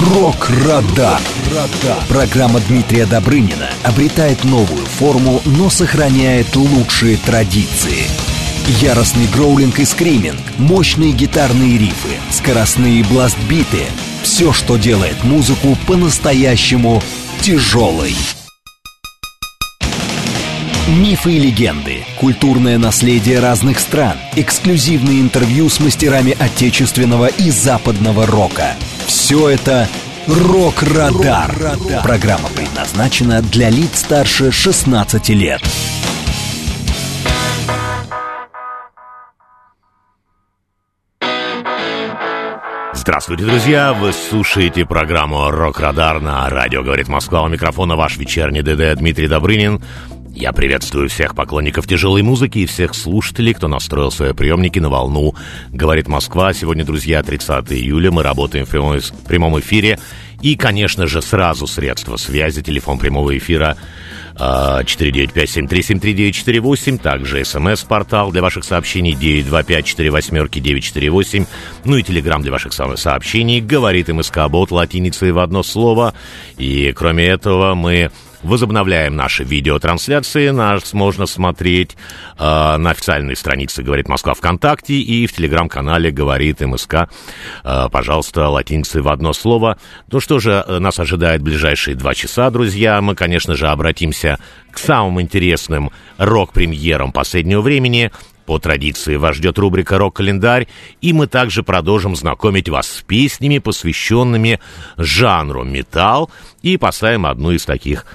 Рок-Радар. Программа Дмитрия Добрынина обретает новую форму, но сохраняет лучшие традиции. Яростный гроулинг и скриминг, мощные гитарные рифы, скоростные бластбиты – все, что делает музыку по-настоящему тяжелой. Мифы и легенды, культурное наследие разных стран, эксклюзивные интервью с мастерами отечественного и западного рока. Все это «Рок-Радар». Программа предназначена для лиц старше 16 лет. Здравствуйте, друзья! Вы слушаете программу «Рок-Радар» на радио «Говорит Москва». У микрофона ваш вечерний ДД Дмитрий Добрынин. Я приветствую всех поклонников тяжелой музыки и всех слушателей, кто настроил свои приемники на волну. Говорит Москва. Сегодня, друзья, 30 июля. Мы работаем в прямом эфире. И, конечно же, сразу средства связи. Телефон прямого эфира 495-7373-948. Также смс-портал для ваших сообщений 925-48-948. Ну и телеграмм для ваших сообщений. Говорит МСК Бот латиницей в одно слово. И, кроме этого, мы Возобновляем наши видеотрансляции. Нас можно смотреть э, на официальной странице «Говорит Москва» ВКонтакте и в телеграм-канале «Говорит МСК». Э, пожалуйста, латиницы в одно слово. Ну что же, э, нас ожидает ближайшие два часа, друзья. Мы, конечно же, обратимся к самым интересным рок-премьерам последнего времени. По традиции вас ждет рубрика «Рок-календарь», и мы также продолжим знакомить вас с песнями, посвященными жанру металл, и поставим одну из таких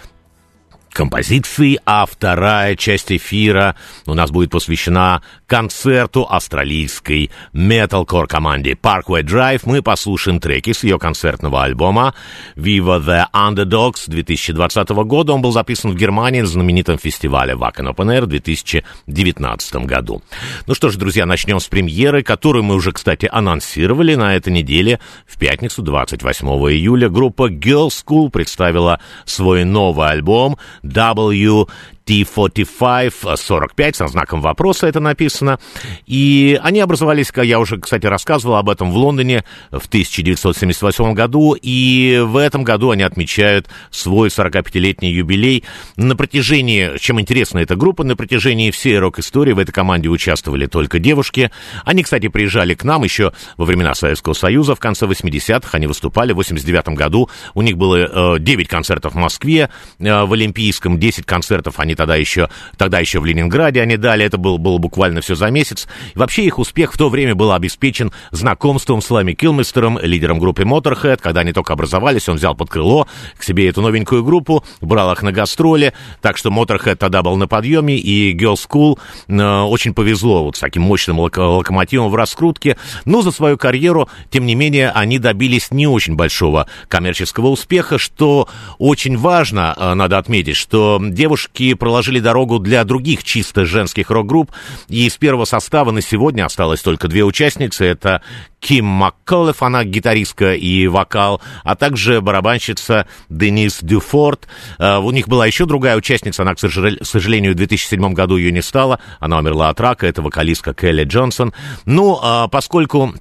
композиции, а вторая часть эфира у нас будет посвящена концерту австралийской металкор команде Parkway Drive. Мы послушаем треки с ее концертного альбома Viva the Underdogs 2020 года. Он был записан в Германии на знаменитом фестивале Wacken Open Air в 2019 году. Ну что ж, друзья, начнем с премьеры, которую мы уже, кстати, анонсировали на этой неделе. В пятницу, 28 июля, группа Girl School представила свой новый альбом W T45, 45, со знаком вопроса это написано. И они образовались, я уже, кстати, рассказывал об этом в Лондоне в 1978 году, и в этом году они отмечают свой 45-летний юбилей. На протяжении, чем интересна эта группа, на протяжении всей рок-истории в этой команде участвовали только девушки. Они, кстати, приезжали к нам еще во времена Советского Союза, в конце 80-х они выступали, в 89 году у них было э, 9 концертов в Москве, э, в Олимпийском 10 концертов они тогда еще, тогда еще в Ленинграде они дали, это было, было буквально все за месяц. И вообще их успех в то время был обеспечен знакомством с Лами Килмистером, лидером группы Motorhead, когда они только образовались, он взял под крыло к себе эту новенькую группу, брал их на гастроли, так что Motorhead тогда был на подъеме, и Girl School э, очень повезло вот с таким мощным лок локомотивом в раскрутке, но за свою карьеру, тем не менее, они добились не очень большого коммерческого успеха, что очень важно, э, надо отметить, что девушки проложили дорогу для других чисто женских рок-групп. И из первого состава на сегодня осталось только две участницы. Это Ким МакКоллеф, она гитаристка и вокал, а также барабанщица Денис Дюфорд. Uh, у них была еще другая участница, она, к сожалению, в 2007 году ее не стала, она умерла от рака, это вокалистка Келли Джонсон. Ну, uh, поскольку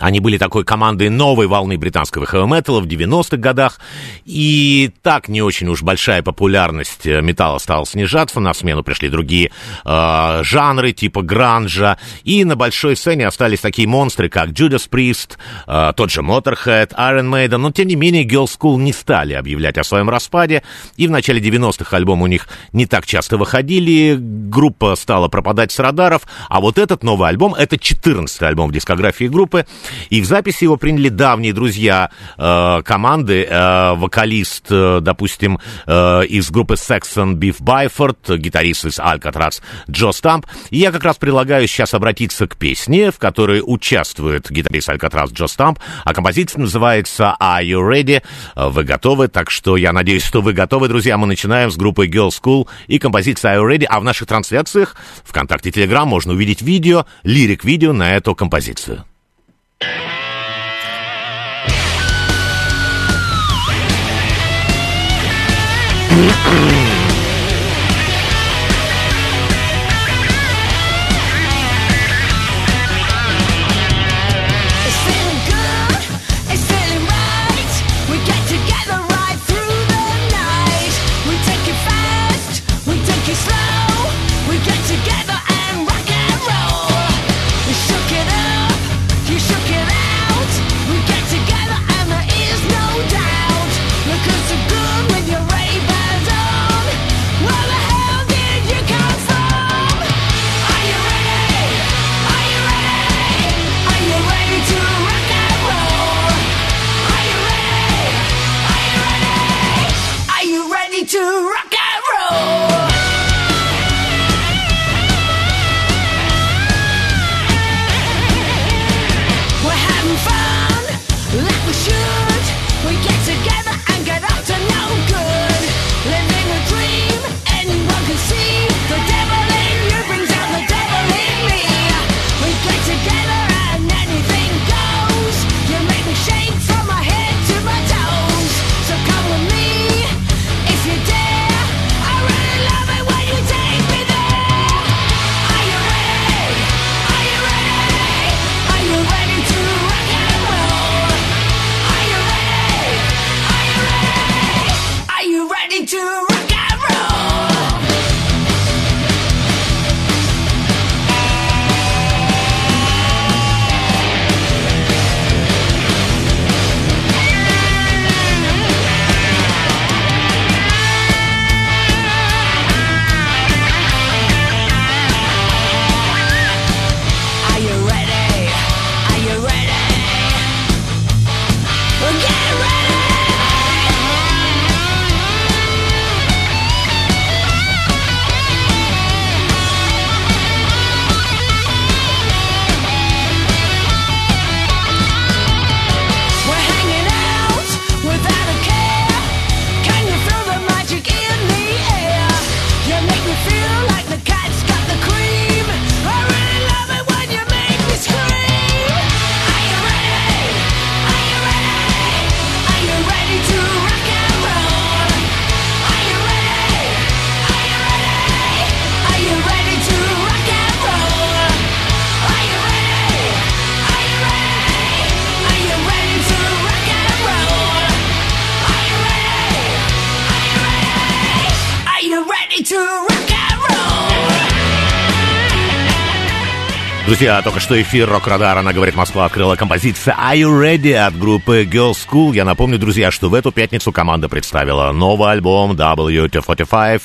они были такой командой новой волны британского хэви-металла в 90-х годах, и так не очень уж большая популярность э, металла стала снижаться, на смену пришли другие э, жанры типа гранжа, и на большой сцене остались такие монстры, как Judas Priest, э, тот же Motorhead, Iron Maiden, но тем не менее Girl School не стали объявлять о своем распаде, и в начале 90-х альбомы у них не так часто выходили, группа стала пропадать с радаров, а вот этот новый альбом, это 14-й альбом в дискографии группы, и в записи его приняли давние друзья э, команды, э, вокалист, э, допустим, э, из группы Saxon Биф Байфорд, гитарист из Alcatraz Джо Стамп. И я как раз предлагаю сейчас обратиться к песне, в которой участвует гитарист Alcatraz Джо Стамп, а композиция называется Are You Ready? Вы готовы? Так что я надеюсь, что вы готовы, друзья. Мы начинаем с группы Girl School и композиция Are You Ready? А в наших трансляциях ВКонтакте Телеграм можно увидеть видео, лирик-видео на эту композицию. Mm-hmm. Друзья, только что эфир Рок-Радара, она говорит, Москва открыла композиция Are You Ready от группы Girls School. Я напомню, друзья, что в эту пятницу команда представила новый альбом WT45,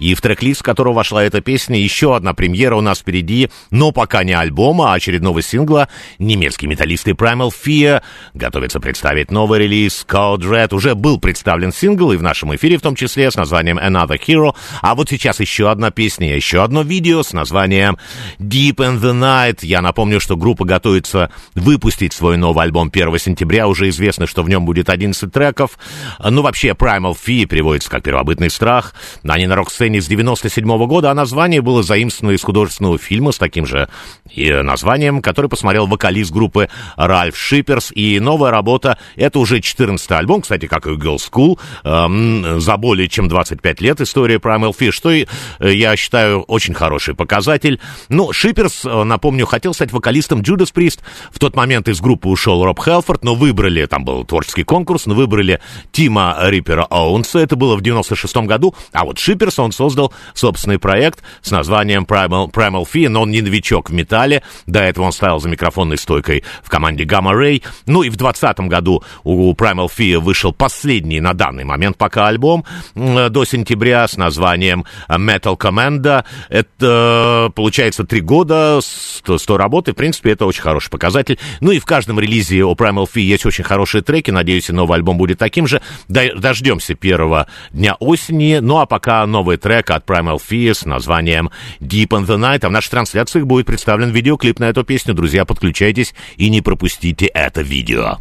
и в трек-лист которого вошла эта песня, еще одна премьера у нас впереди, но пока не альбома, а очередного сингла. Немецкие металлисты Primal Fear готовятся представить новый релиз Code Red. Уже был представлен сингл и в нашем эфире в том числе с названием Another Hero, а вот сейчас еще одна песня, еще одно видео с названием Deep in the Night. Я напомню, что группа готовится выпустить свой новый альбом 1 сентября. Уже известно, что в нем будет 11 треков. Ну, вообще, Primal Fear переводится как «первобытный страх». Они на рок-сцене с 97 года, а название было заимствовано из художественного фильма с таким же и названием, который посмотрел вокалист группы Ральф Шиперс. И новая работа — это уже 14 альбом, кстати, как и Girl School, эм, за более чем 25 лет история Primal Fear, что, э, я считаю, очень хороший показатель. Ну, Шиперс, э, напомню, хотел стать вокалистом Judas Priest. В тот момент из группы ушел Роб Хелфорд, но выбрали, там был творческий конкурс, но выбрали Тима Риппера Оуэнса. Это было в 96 году. А вот Шиперс, он создал собственный проект с названием Primal, Primal Fear, но он не новичок в металле. До этого он стоял за микрофонной стойкой в команде Gamma Ray. Ну и в 2020 году у Primal Fear вышел последний на данный момент пока альбом до сентября с названием Metal Commando. Это, получается, три года, 100, 100 работы. В принципе, это очень хороший показатель. Ну и в каждом релизе у Primal Fear есть очень хорошие треки. Надеюсь, и новый альбом будет таким же. Дождемся первого дня осени. Ну а пока новый трек от Primal Fear с названием Deep in the Night. А в наших трансляциях будет представлен видеоклип на эту песню. Друзья, подключайтесь и не пропустите это видео.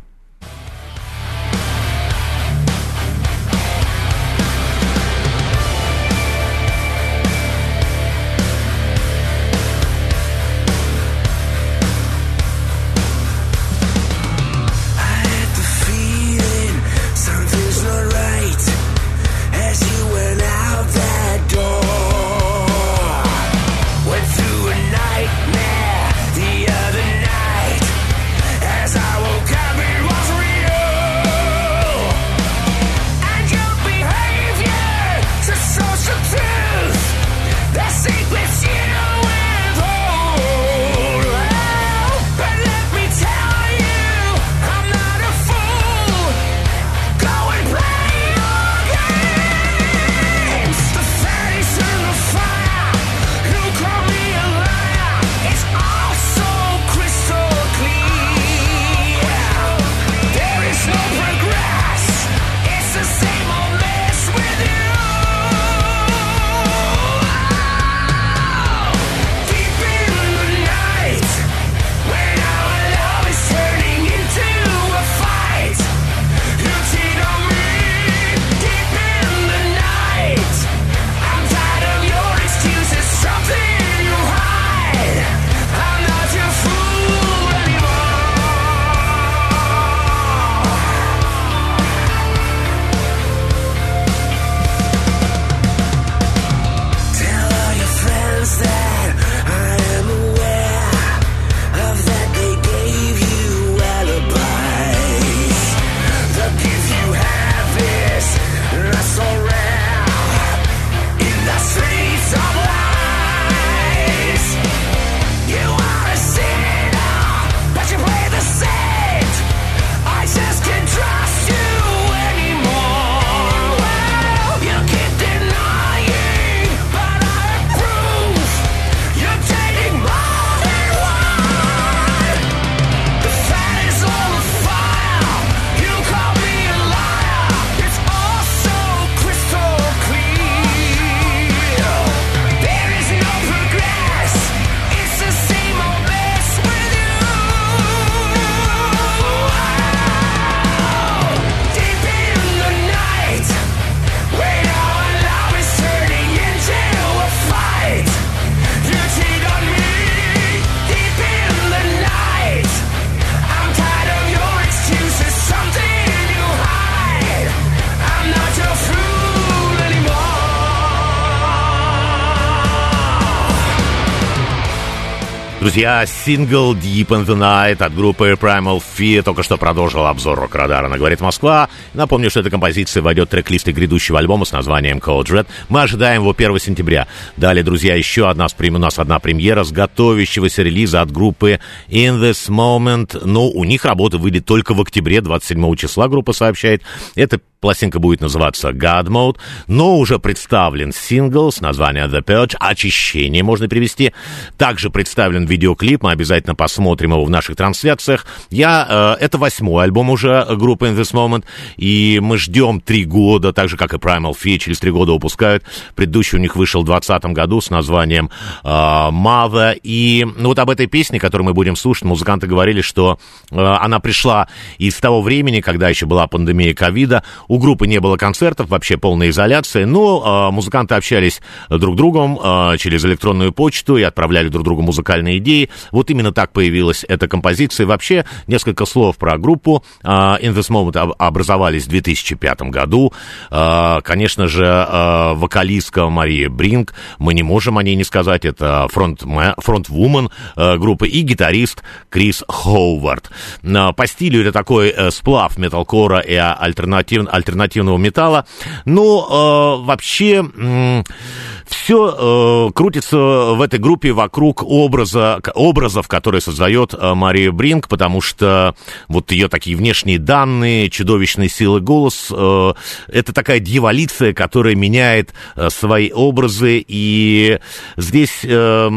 Друзья, сингл Deep in the Night от группы Primal Fear только что продолжил обзор рок-радара на «Говорит Москва». Напомню, что эта композиция войдет в трек-листы грядущего альбома с названием Cold Red. Мы ожидаем его 1 сентября. Далее, друзья, еще одна, у нас одна премьера с готовящегося релиза от группы In This Moment. Но у них работа выйдет только в октябре, 27 числа, группа сообщает. Это Пластинка будет называться God Mode, но уже представлен сингл с названием The Purge, очищение можно перевести. Также представлен видеоклип, мы обязательно посмотрим его в наших трансляциях. Я, э, это восьмой альбом уже группы In This Moment, и мы ждем три года, так же, как и Primal Fear, через три года выпускают. Предыдущий у них вышел в 2020 году с названием э, Mother, и ну, вот об этой песне, которую мы будем слушать, музыканты говорили, что э, она пришла из того времени, когда еще была пандемия ковида, у группы не было концертов, вообще полная изоляция, но э, музыканты общались друг с другом э, через электронную почту и отправляли друг другу музыкальные идеи. Вот именно так появилась эта композиция. Вообще, несколько слов про группу. Э, In This Moment образовались в 2005 году. Э, конечно же, э, вокалистка Мария Бринг, мы не можем о ней не сказать, это фронт-вумен э, группы и гитарист Крис Хоувард. Э, по стилю это такой э, сплав металкора и альтернатив, альтернативного металла. Но э, вообще э, все э, крутится в этой группе вокруг образа, образов, которые создает э, Мария Бринг, потому что вот ее такие внешние данные, чудовищные силы голос, э, это такая дьяволиция, которая меняет э, свои образы, и здесь э,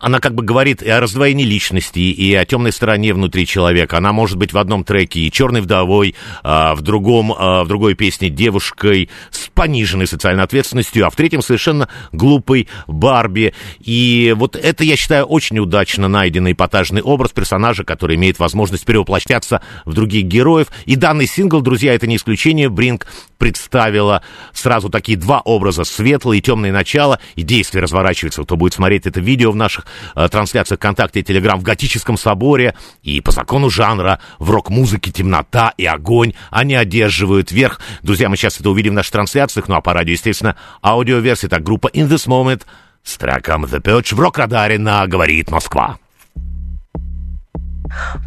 она как бы говорит и о раздвоении личности, и о темной стороне внутри человека. Она может быть в одном треке и черной вдовой, а в другом, а другой песне девушкой с пониженной социальной ответственностью, а в третьем совершенно глупой Барби. И вот это, я считаю, очень удачно найденный эпатажный образ персонажа, который имеет возможность перевоплощаться в других героев. И данный сингл, друзья, это не исключение. Бринг представила сразу такие два образа, светлое и темное начало, и действие разворачивается. Кто будет смотреть это видео в наших э, трансляциях ВКонтакте и Телеграм в готическом соборе, и по закону жанра в рок-музыке темнота и огонь, они одерживают верх. Друзья, мы сейчас это увидим в наших трансляциях, ну а по радио, естественно, аудиоверсия, так группа In This Moment с треком The Purge в рок-радаре на «Говорит Москва».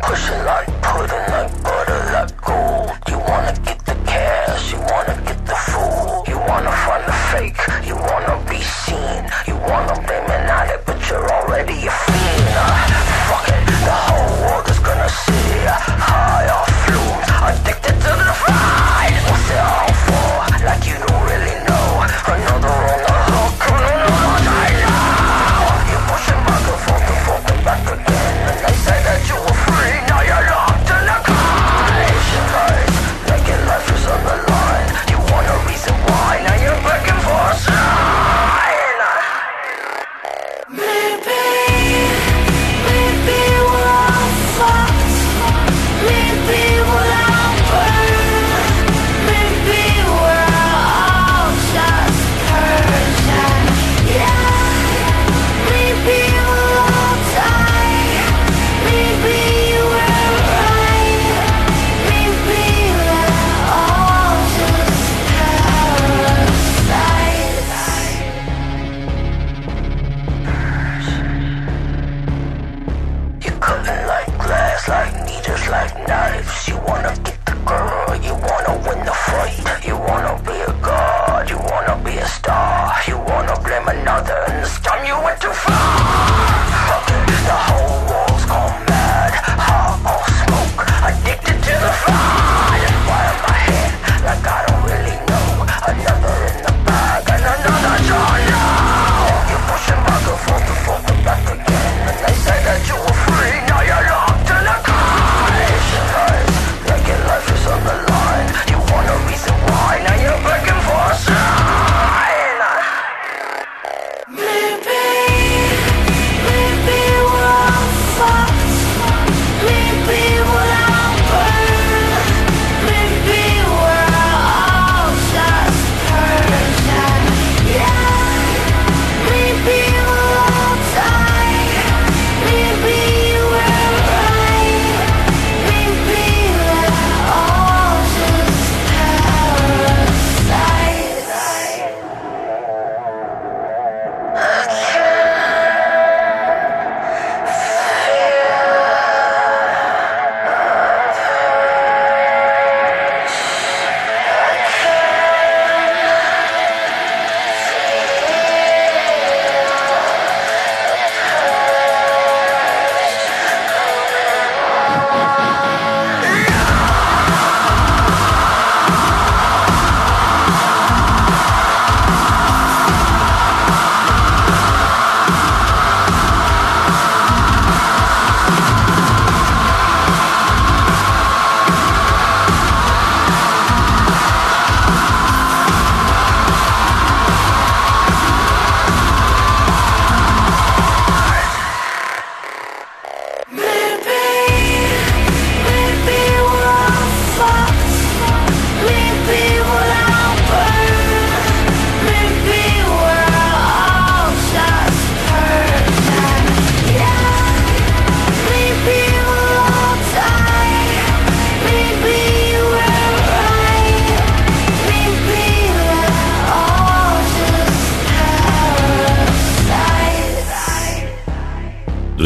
Pushing like pudding, like butter, like gold. You wanna get you wanna be seen. You wanna be an addict, but you're already a fiend. Fuck it, the whole world is gonna see. High off fumes, addicted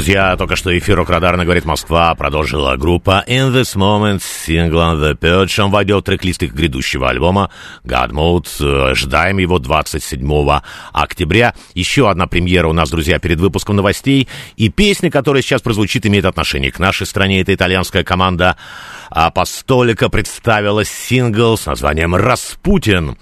Друзья, только что эфир Радарна говорит Москва продолжила группа In This Moment сингла The Purge. Войдет в трек-лист их грядущего альбома God Mode. Ждаем его 27 октября. Еще одна премьера у нас, друзья, перед выпуском новостей. И песня, которая сейчас прозвучит, имеет отношение к нашей стране. Это итальянская команда Апостолика представила сингл с названием «Распутин».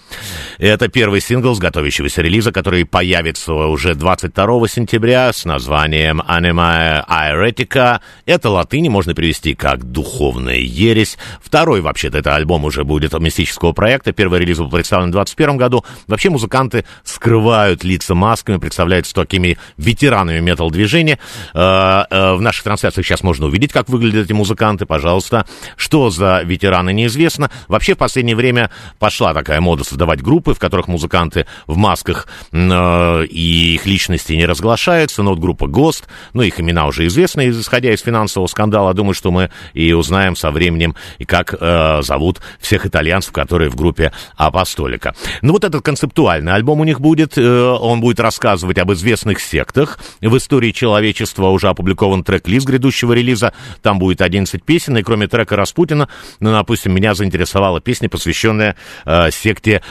Это первый сингл с готовящегося релиза, который появится уже 22 сентября с названием «Anima Aeretica». Это латыни можно перевести как «духовная ересь». Второй, вообще-то, это альбом уже будет мистического проекта. Первый релиз был представлен в 2021 году. Вообще музыканты скрывают лица масками, представляются такими ветеранами метал-движения. Э, э, в наших трансляциях сейчас можно увидеть, как выглядят эти музыканты. Пожалуйста, что за ветераны, неизвестно. Вообще, в последнее время пошла такая мода создавать группы, в которых музыканты в масках э, и их личности не разглашаются. Но вот группа ГОСТ, ну, их имена уже известны, исходя из финансового скандала. Думаю, что мы и узнаем со временем, и как э, зовут всех итальянцев, которые в группе Апостолика. Ну, вот этот концептуальный альбом у них будет. Э, он будет рассказывать об известных сектах. В истории человечества уже опубликован трек-лист грядущего релиза. Там будет 11 песен, и кроме трека Распутина, ну, допустим, меня заинтересовала песня, посвященная э, секте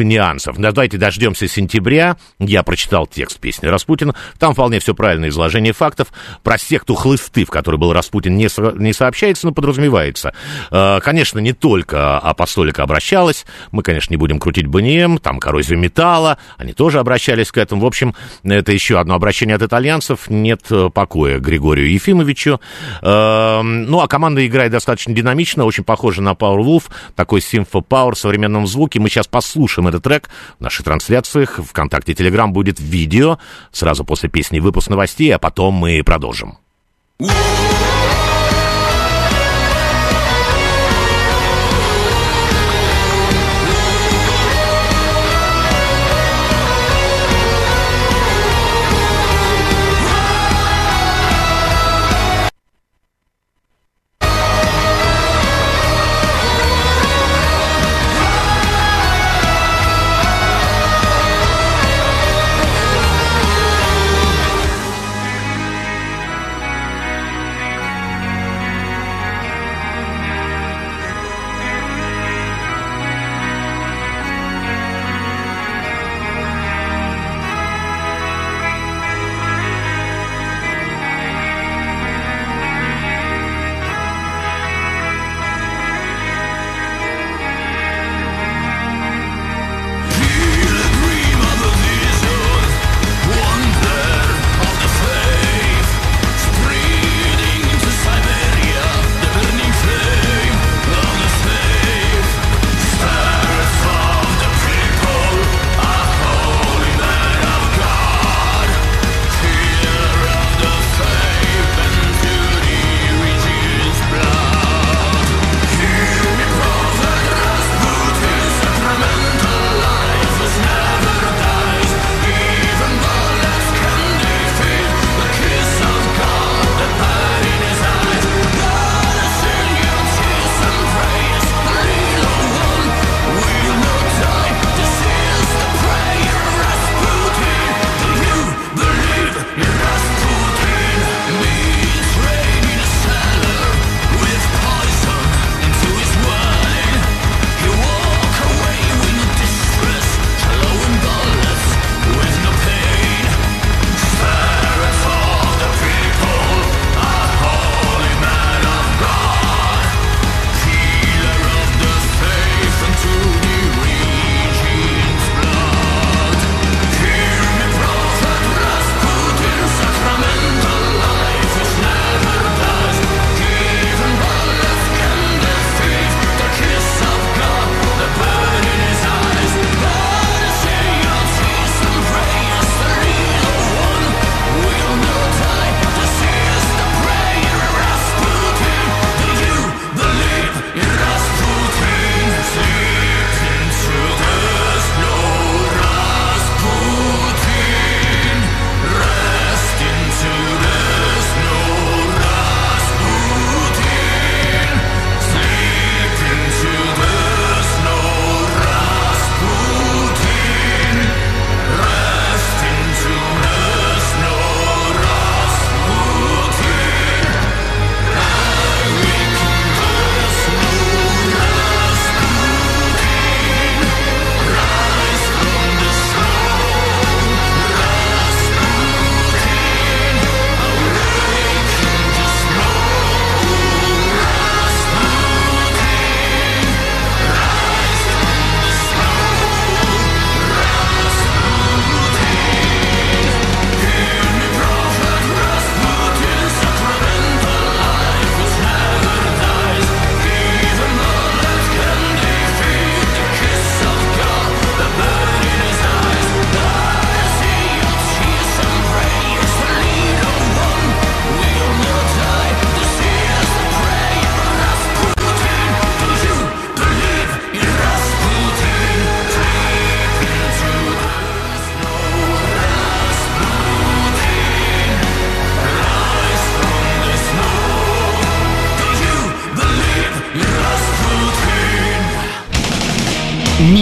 дульцинианцев. Давайте дождемся сентября. Я прочитал текст песни Распутина. Там вполне все правильное изложение фактов. Про секту хлысты, в которой был Распутин, не, со, не сообщается, но подразумевается. Э, конечно, не только апостолика обращалась. Мы, конечно, не будем крутить БНМ, там коррозию металла. Они тоже обращались к этому. В общем, это еще одно обращение от итальянцев. Нет э, покоя Григорию Ефимовичу. Э, ну, а команда играет достаточно динамично, очень похоже на Power Wolf, такой Power в современном звуке. Мы сейчас послушаем этот трек в наших трансляциях. Вконтакте Телеграм будет видео сразу после песни выпуск новостей, а потом мы продолжим.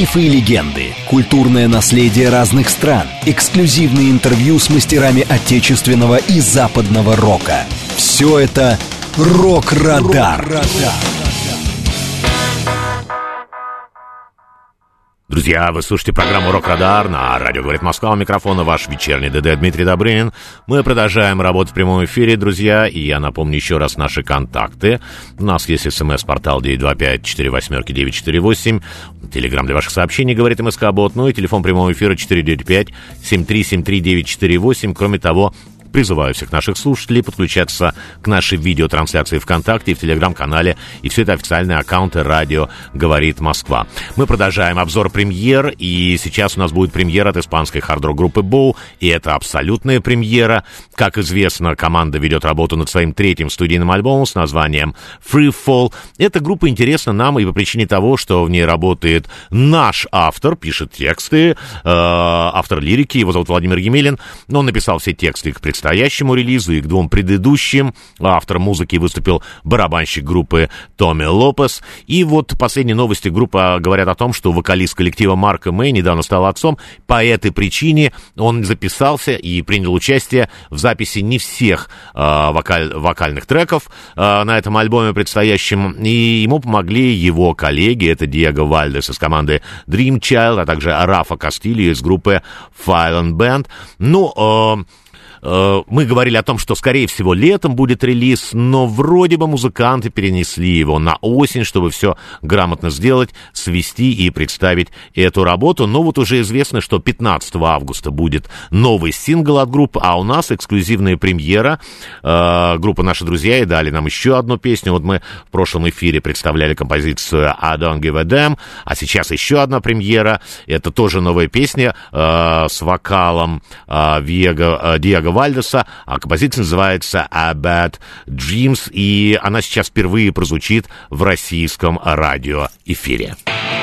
Мифы и легенды, культурное наследие разных стран, эксклюзивные интервью с мастерами отечественного и западного рока. Все это «Рок-Радар». Друзья, вы слушаете программу «Рок-Радар» на радио «Говорит Москва». У микрофона ваш вечерний ДД Дмитрий Добрынин. Мы продолжаем работать в прямом эфире, друзья. И я напомню еще раз наши контакты. У нас есть смс-портал 925-48-948. Телеграмм для ваших сообщений, говорит МСК Бот. Ну и телефон прямого эфира 495-7373-948. Кроме того, Призываю всех наших слушателей подключаться к нашей видеотрансляции ВКонтакте и в Телеграм-канале. И все это официальные аккаунты радио «Говорит Москва». Мы продолжаем обзор премьер. И сейчас у нас будет премьера от испанской хард-рок группы Боу. И это абсолютная премьера. Как известно, команда ведет работу над своим третьим студийным альбомом с названием Free Fall. Эта группа интересна нам и по причине того, что в ней работает наш автор, пишет тексты, э, автор лирики, его зовут Владимир Емелин. Он написал все тексты к предстоящему релизу и к двум предыдущим. Автором музыки выступил барабанщик группы Томми Лопес. И вот последние новости группы говорят о том, что вокалист коллектива Марка Мэй недавно стал отцом. По этой причине он записался и принял участие в записи не всех э, вокаль, вокальных треков э, на этом альбоме предстоящем. И ему помогли его коллеги. Это Диего Вальдес из команды Dream Child, а также Рафа Кастильо из группы File Band. Ну, Э, мы говорили о том, что, скорее всего, летом будет релиз, но вроде бы музыканты перенесли его на осень, чтобы все грамотно сделать, свести и представить эту работу. Но вот уже известно, что 15 августа будет новый сингл от группы, а у нас эксклюзивная премьера. Э, группа «Наши друзья» и дали нам еще одну песню. Вот мы в прошлом эфире представляли композицию «I don't give a damn», а сейчас еще одна премьера. Это тоже новая песня э, с вокалом Диего, Диего Вальдеса, а композиция называется «A Bad Dreams», и она сейчас впервые прозвучит в российском радиоэфире. Thank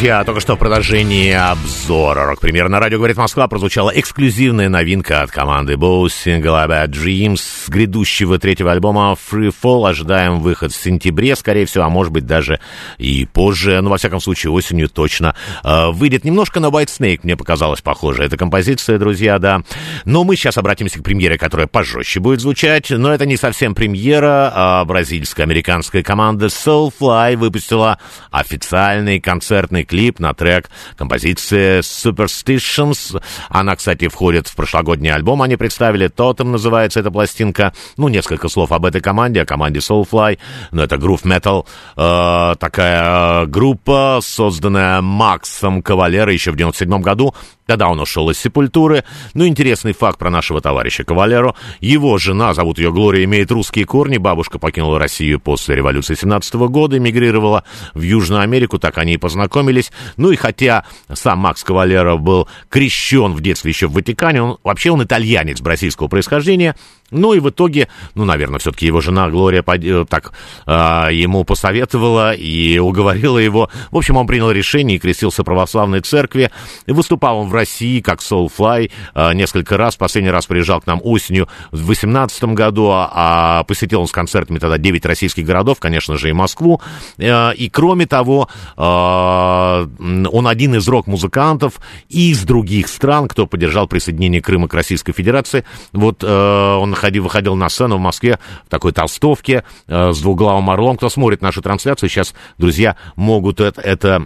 Друзья, только что в продолжении обзора рок-премьер на радио «Говорит Москва» прозвучала эксклюзивная новинка от команды Bose Single About Dreams с грядущего третьего альбома Free Fall. Ожидаем выход в сентябре, скорее всего, а может быть даже и позже, но во всяком случае осенью точно э, выйдет. Немножко на White Snake мне показалось похоже эта композиция, друзья, да. Но мы сейчас обратимся к премьере, которая пожестче будет звучать, но это не совсем премьера, а бразильско-американская команда Soulfly выпустила официальный концертный клип на трек композиции Superstitions. Она, кстати, входит в прошлогодний альбом. Они представили Totem, называется эта пластинка. Ну, несколько слов об этой команде, о команде Soulfly. Ну, это грув метал, э, такая группа, созданная Максом Кавалера еще в 97 году. Тогда он ушел из Сепультуры. Ну, интересный факт про нашего товарища Кавалеру. Его жена, зовут ее Глория, имеет русские корни. Бабушка покинула Россию после революции 17 года, эмигрировала в Южную Америку, так они и познакомились. Ну и хотя сам Макс Кавалера был крещен в детстве еще в Ватикане, он, вообще он итальянец бразильского происхождения, ну и в итоге, ну, наверное, все-таки его жена Глория э, так э, ему посоветовала и уговорила его. В общем, он принял решение и крестился в православной церкви. Выступал он в России как Soulfly э, несколько раз. Последний раз приезжал к нам осенью в 2018 году, а, а посетил он с концертами тогда 9 российских городов, конечно же, и Москву. Э, и кроме того, он один из рок-музыкантов из других стран, кто поддержал присоединение Крыма к Российской Федерации. Вот э, он ходил, выходил на сцену в Москве в такой толстовке э, с двуглавым орлом. Кто смотрит нашу трансляцию, сейчас, друзья, могут это, это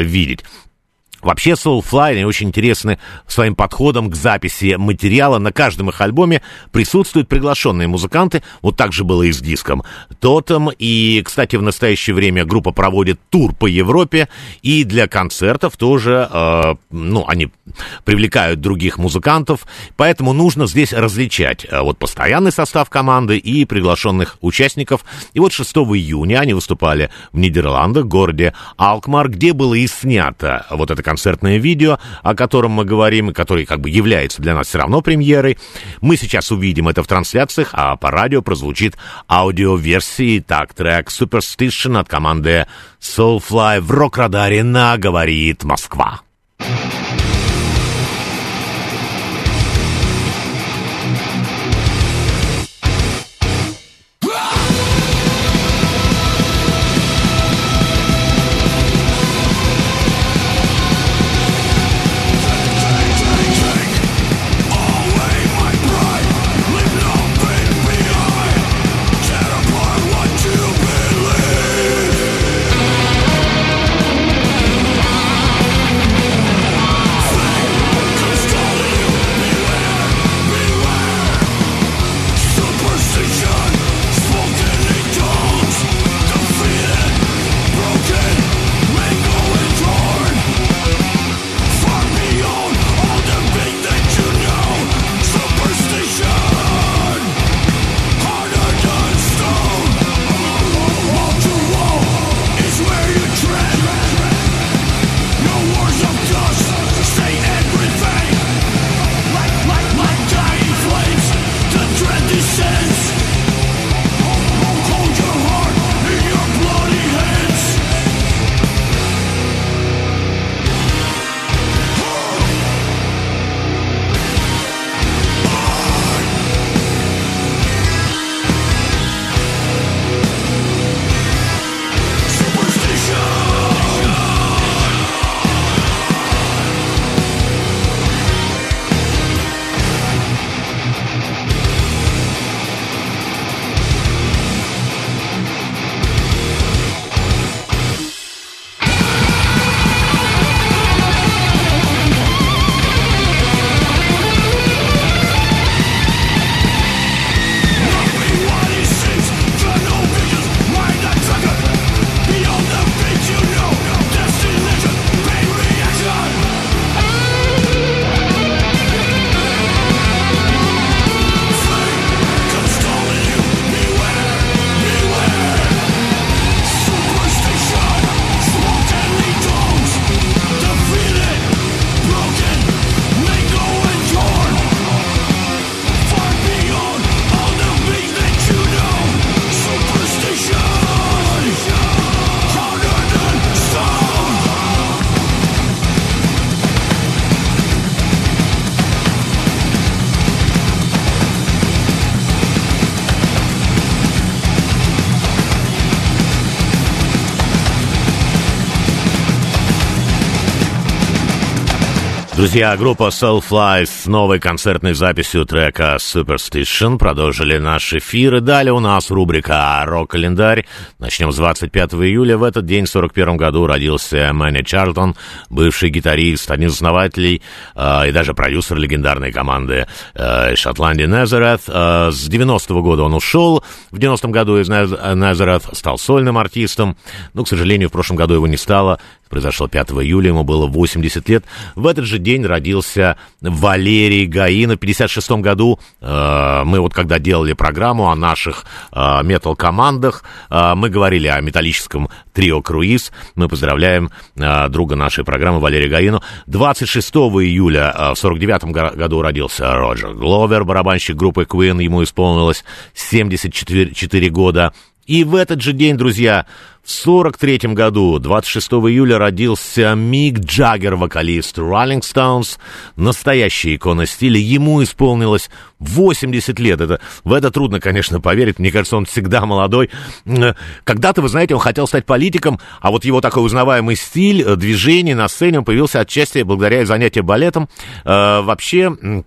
видеть. Вообще Soulfly, они очень интересны своим подходом к записи материала. На каждом их альбоме присутствуют приглашенные музыканты. Вот так же было и с диском Тотем. И, кстати, в настоящее время группа проводит тур по Европе. И для концертов тоже, э, ну, они привлекают других музыкантов. Поэтому нужно здесь различать э, вот постоянный состав команды и приглашенных участников. И вот 6 июня они выступали в Нидерландах, городе Алкмар, где было и снято вот это концертное видео, о котором мы говорим, и который как бы является для нас все равно премьерой. Мы сейчас увидим это в трансляциях, а по радио прозвучит аудиоверсии. Так, трек Superstition от команды Soulfly в рок-радаре на «Говорит Москва». Друзья, группа Soulfly с новой концертной записью трека Superstition продолжили наш эфир. И далее у нас рубрика «Рок-календарь». Начнем с 25 июля. В этот день, в 41 году, родился Мэнни Чарлтон, бывший гитарист, один из основателей э, и даже продюсер легендарной команды э, Шотландии Назарeth. Э, с 90-го года он ушел. В 90-м году из Назарeth стал сольным артистом. Но, к сожалению, в прошлом году его не стало. Произошло 5 июля, ему было 80 лет. В этот же день родился Валерий Гаина. В 56 году э, мы вот когда делали программу о наших э, метал-командах, э, мы говорили о металлическом трио «Круиз». Мы поздравляем друга нашей программы Валерия Гаину. 26 июля в 49 году родился Роджер Гловер, барабанщик группы Queen. Ему исполнилось 74 года. И в этот же день, друзья, в 43 году, 26 июля, родился Мик Джаггер, вокалист Rolling Stones, настоящая икона стиля. Ему исполнилось 80 лет. Это, в это трудно, конечно, поверить. Мне кажется, он всегда молодой. Когда-то, вы знаете, он хотел стать политиком, а вот его такой узнаваемый стиль, движение на сцене, он появился отчасти благодаря занятию балетом. Э, вообще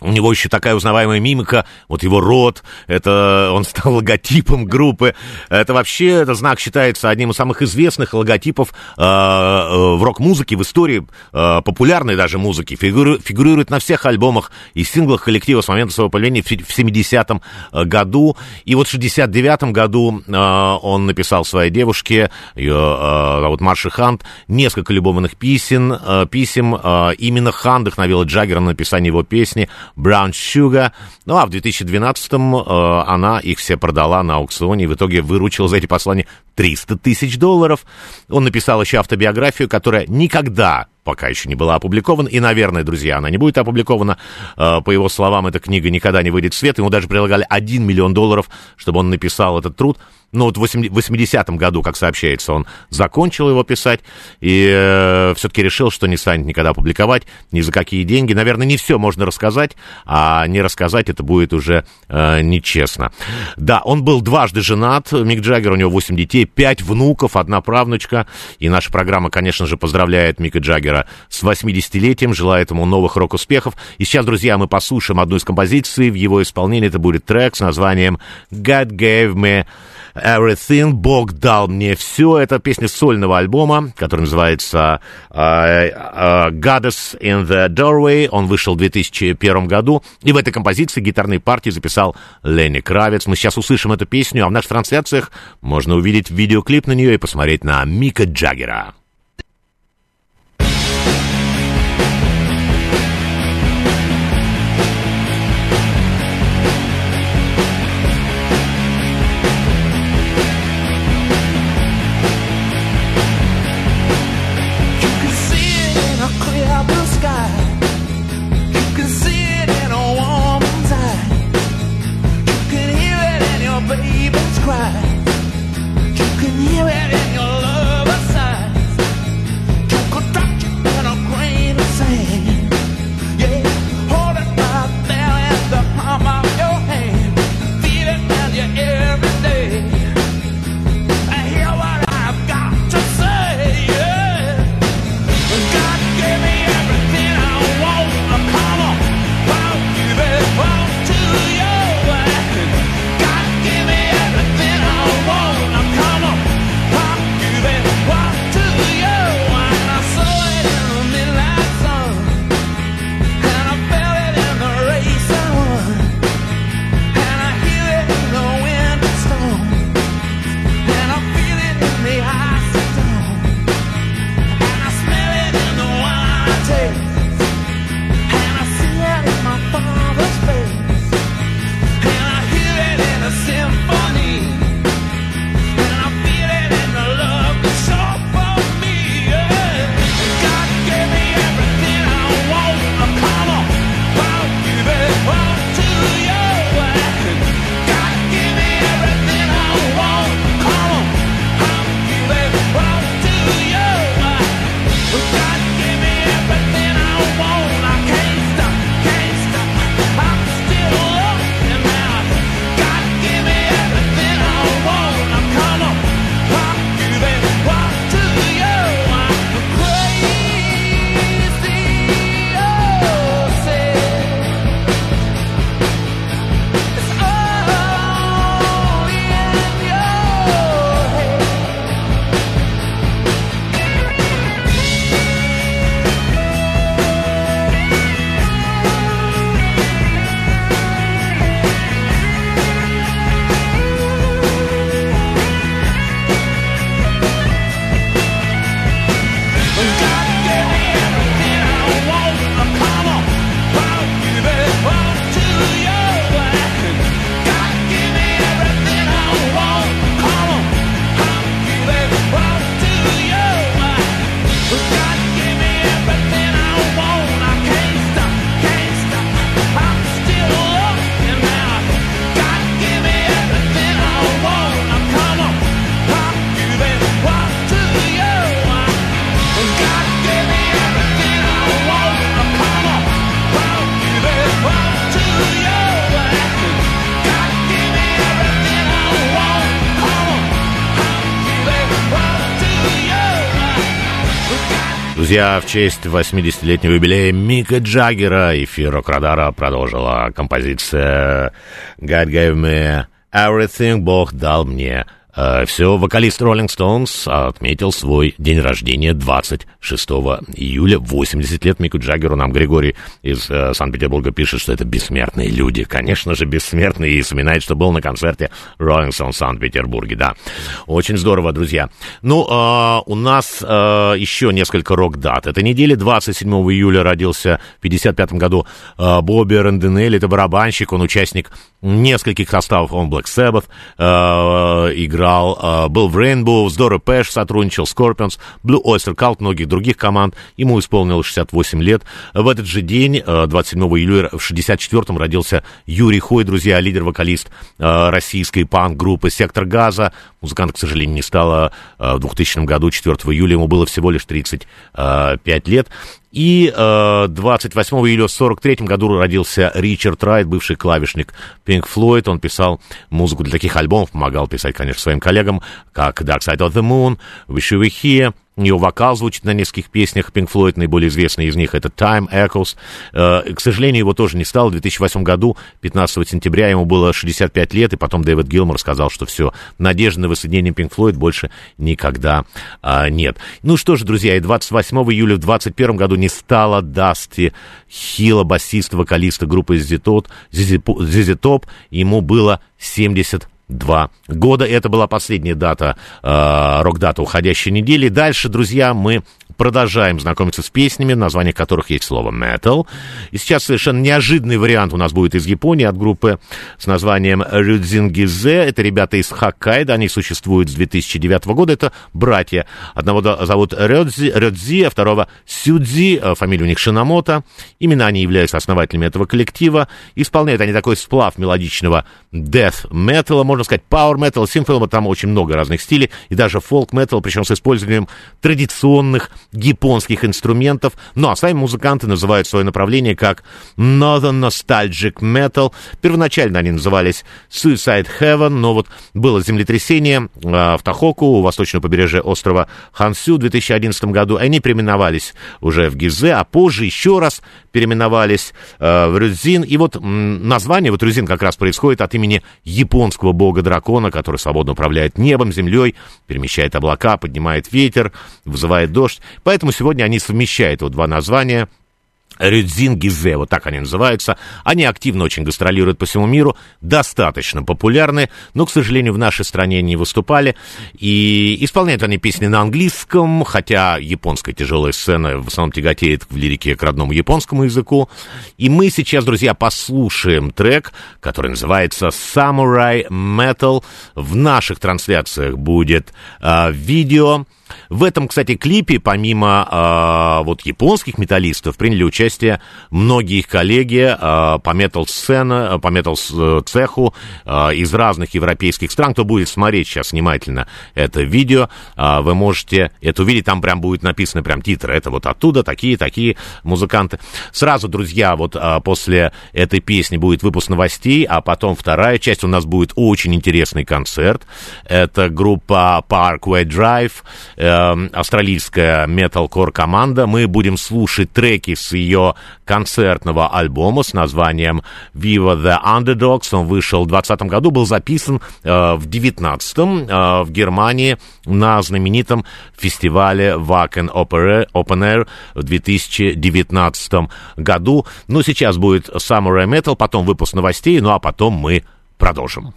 у него еще такая узнаваемая мимика, вот его рот, это он стал логотипом группы. Это вообще, это знак считается одним из самых известных логотипов э, э, в рок-музыке, в истории э, популярной даже музыки. Фигуру, фигурирует на всех альбомах и синглах коллектива с момента своего появления в, в 70-м э, году. И вот в 69-м году э, он написал своей девушке, ее э, зовут Марши Хант, несколько любовных писем. Э, писем. Э, именно Хан вдохновила Джаггера на написание его песни Brown Sugar. Ну, а в 2012-м э, она их все продала на аукционе и в итоге выручила за эти послания 300 тысяч долларов. Он написал еще автобиографию, которая никогда пока еще не была опубликована. И, наверное, друзья, она не будет опубликована. Э, по его словам, эта книга никогда не выйдет в свет. Ему даже предлагали 1 миллион долларов, чтобы он написал этот труд. Но вот в 80-м году, как сообщается, он закончил его писать и э, все-таки решил, что не станет никогда публиковать ни за какие деньги. Наверное, не все можно рассказать, а не рассказать это будет уже э, нечестно. Да, он был дважды женат, Мик Джаггер, у него 8 детей, 5 внуков, одна правнучка. И наша программа, конечно же, поздравляет Мика Джаггера с 80-летием, желает ему новых рок-успехов. И сейчас, друзья, мы послушаем одну из композиций в его исполнении. Это будет трек с названием «God Gave Me Everything, Бог дал мне все. Это песня сольного альбома, который называется uh, Goddess in the Doorway. Он вышел в 2001 году. И в этой композиции гитарной партии записал Ленни Кравец. Мы сейчас услышим эту песню, а в наших трансляциях можно увидеть видеоклип на нее и посмотреть на Мика Джаггера. Yeah, Друзья, в честь 80-летнего юбилея Мика Джаггера эфир Рок-Радара продолжила композиция «God gave me everything», «Бог дал мне все, вокалист Rolling Stones отметил свой день рождения 26 июля, 80 лет Мику Джаггеру. Нам Григорий из э, Санкт-Петербурга пишет, что это бессмертные люди. Конечно же, бессмертные, и вспоминает, что был на концерте Rolling Stones в Санкт-Петербурге, да. Очень здорово, друзья. Ну, э, у нас э, еще несколько рок-дат. Этой неделе, 27 июля, родился в 55 году э, Бобби Ранденелли, это барабанщик, он участник нескольких составов, он Black Sabbath, э, играл играл, э, был в Rainbow, с Дора Пэш сотрудничал, Scorpions, Blue Oyster Cult, многих других команд. Ему исполнилось 68 лет. В этот же день, э, 27 июля, в 64-м родился Юрий Хой, друзья, лидер-вокалист э, российской панк-группы «Сектор газа». Музыканта, к сожалению, не стало э, в 2000 году, 4 июля, ему было всего лишь 35 лет. И э, 28 июля в 43 году родился Ричард Райт, бывший клавишник Pink Floyd. Он писал музыку для таких альбомов, помогал писать, конечно, своим коллегам, как Dark Side of the Moon, Wish You Were Here, ее вокал звучит на нескольких песнях Pink Floyd, наиболее известный из них это Time Echoes. Э, к сожалению, его тоже не стало. В 2008 году, 15 сентября, ему было 65 лет, и потом Дэвид Гилмор сказал, что все, надежды на воссоединение Pink Floyd больше никогда а, нет. Ну что ж, друзья, и 28 июля в 2021 году не стало Дасти Хилла, басиста, вокалиста группы. ZZ Top. Ему было 70 два года. Это была последняя дата, э, рок-дата уходящей недели. Дальше, друзья, мы продолжаем знакомиться с песнями, в названиях которых есть слово metal. И сейчас совершенно неожиданный вариант у нас будет из Японии от группы с названием Рюдзингизе. Это ребята из Хоккайдо, они существуют с 2009 года. Это братья. Одного зовут Рёдзи, Рёдзи а второго Сюдзи, э, фамилия у них Шинамото. Именно они являются основателями этого коллектива. Исполняют они такой сплав мелодичного death metal, можно сказать, power metal, симфол, там очень много разных стилей, и даже folk metal, причем с использованием традиционных японских инструментов. Ну, а сами музыканты называют свое направление как Northern Nostalgic Metal. Первоначально они назывались Suicide Heaven, но вот было землетрясение э, в Тахоку, у восточного побережья острова Хансю в 2011 году. Они переименовались уже в Гизе, а позже еще раз переименовались э, в Рюдзин. И вот название, вот Рюдзин как раз происходит от имени японского бога-дракона, который свободно управляет небом, землей, перемещает облака, поднимает ветер, вызывает дождь. Поэтому сегодня они совмещают вот два названия Рюдзин Гизе, вот так они называются. Они активно очень гастролируют по всему миру, достаточно популярны, но, к сожалению, в нашей стране не выступали. И исполняют они песни на английском, хотя японская тяжелая сцена в основном тяготеет в лирике к родному японскому языку. И мы сейчас, друзья, послушаем трек, который называется Samurai Metal. В наших трансляциях будет э, видео в этом, кстати, клипе, помимо э, вот японских металлистов, приняли участие многие их коллеги э, по метал-сцене, по метал-цеху э, из разных европейских стран. Кто будет смотреть сейчас внимательно это видео, э, вы можете это увидеть, там прям будет написано прям титры. Это вот оттуда такие-такие музыканты. Сразу, друзья, вот э, после этой песни будет выпуск новостей, а потом вторая часть у нас будет очень интересный концерт. Это группа Parkway Drive, э, австралийская металкор команда. Мы будем слушать треки с ее концертного альбома с названием Viva the Underdogs. Он вышел в 2020 году, был записан э, в 2019 э, в Германии на знаменитом фестивале Wacken Open Air в 2019 году. Ну, сейчас будет Samurai Metal, потом выпуск новостей, ну а потом мы продолжим.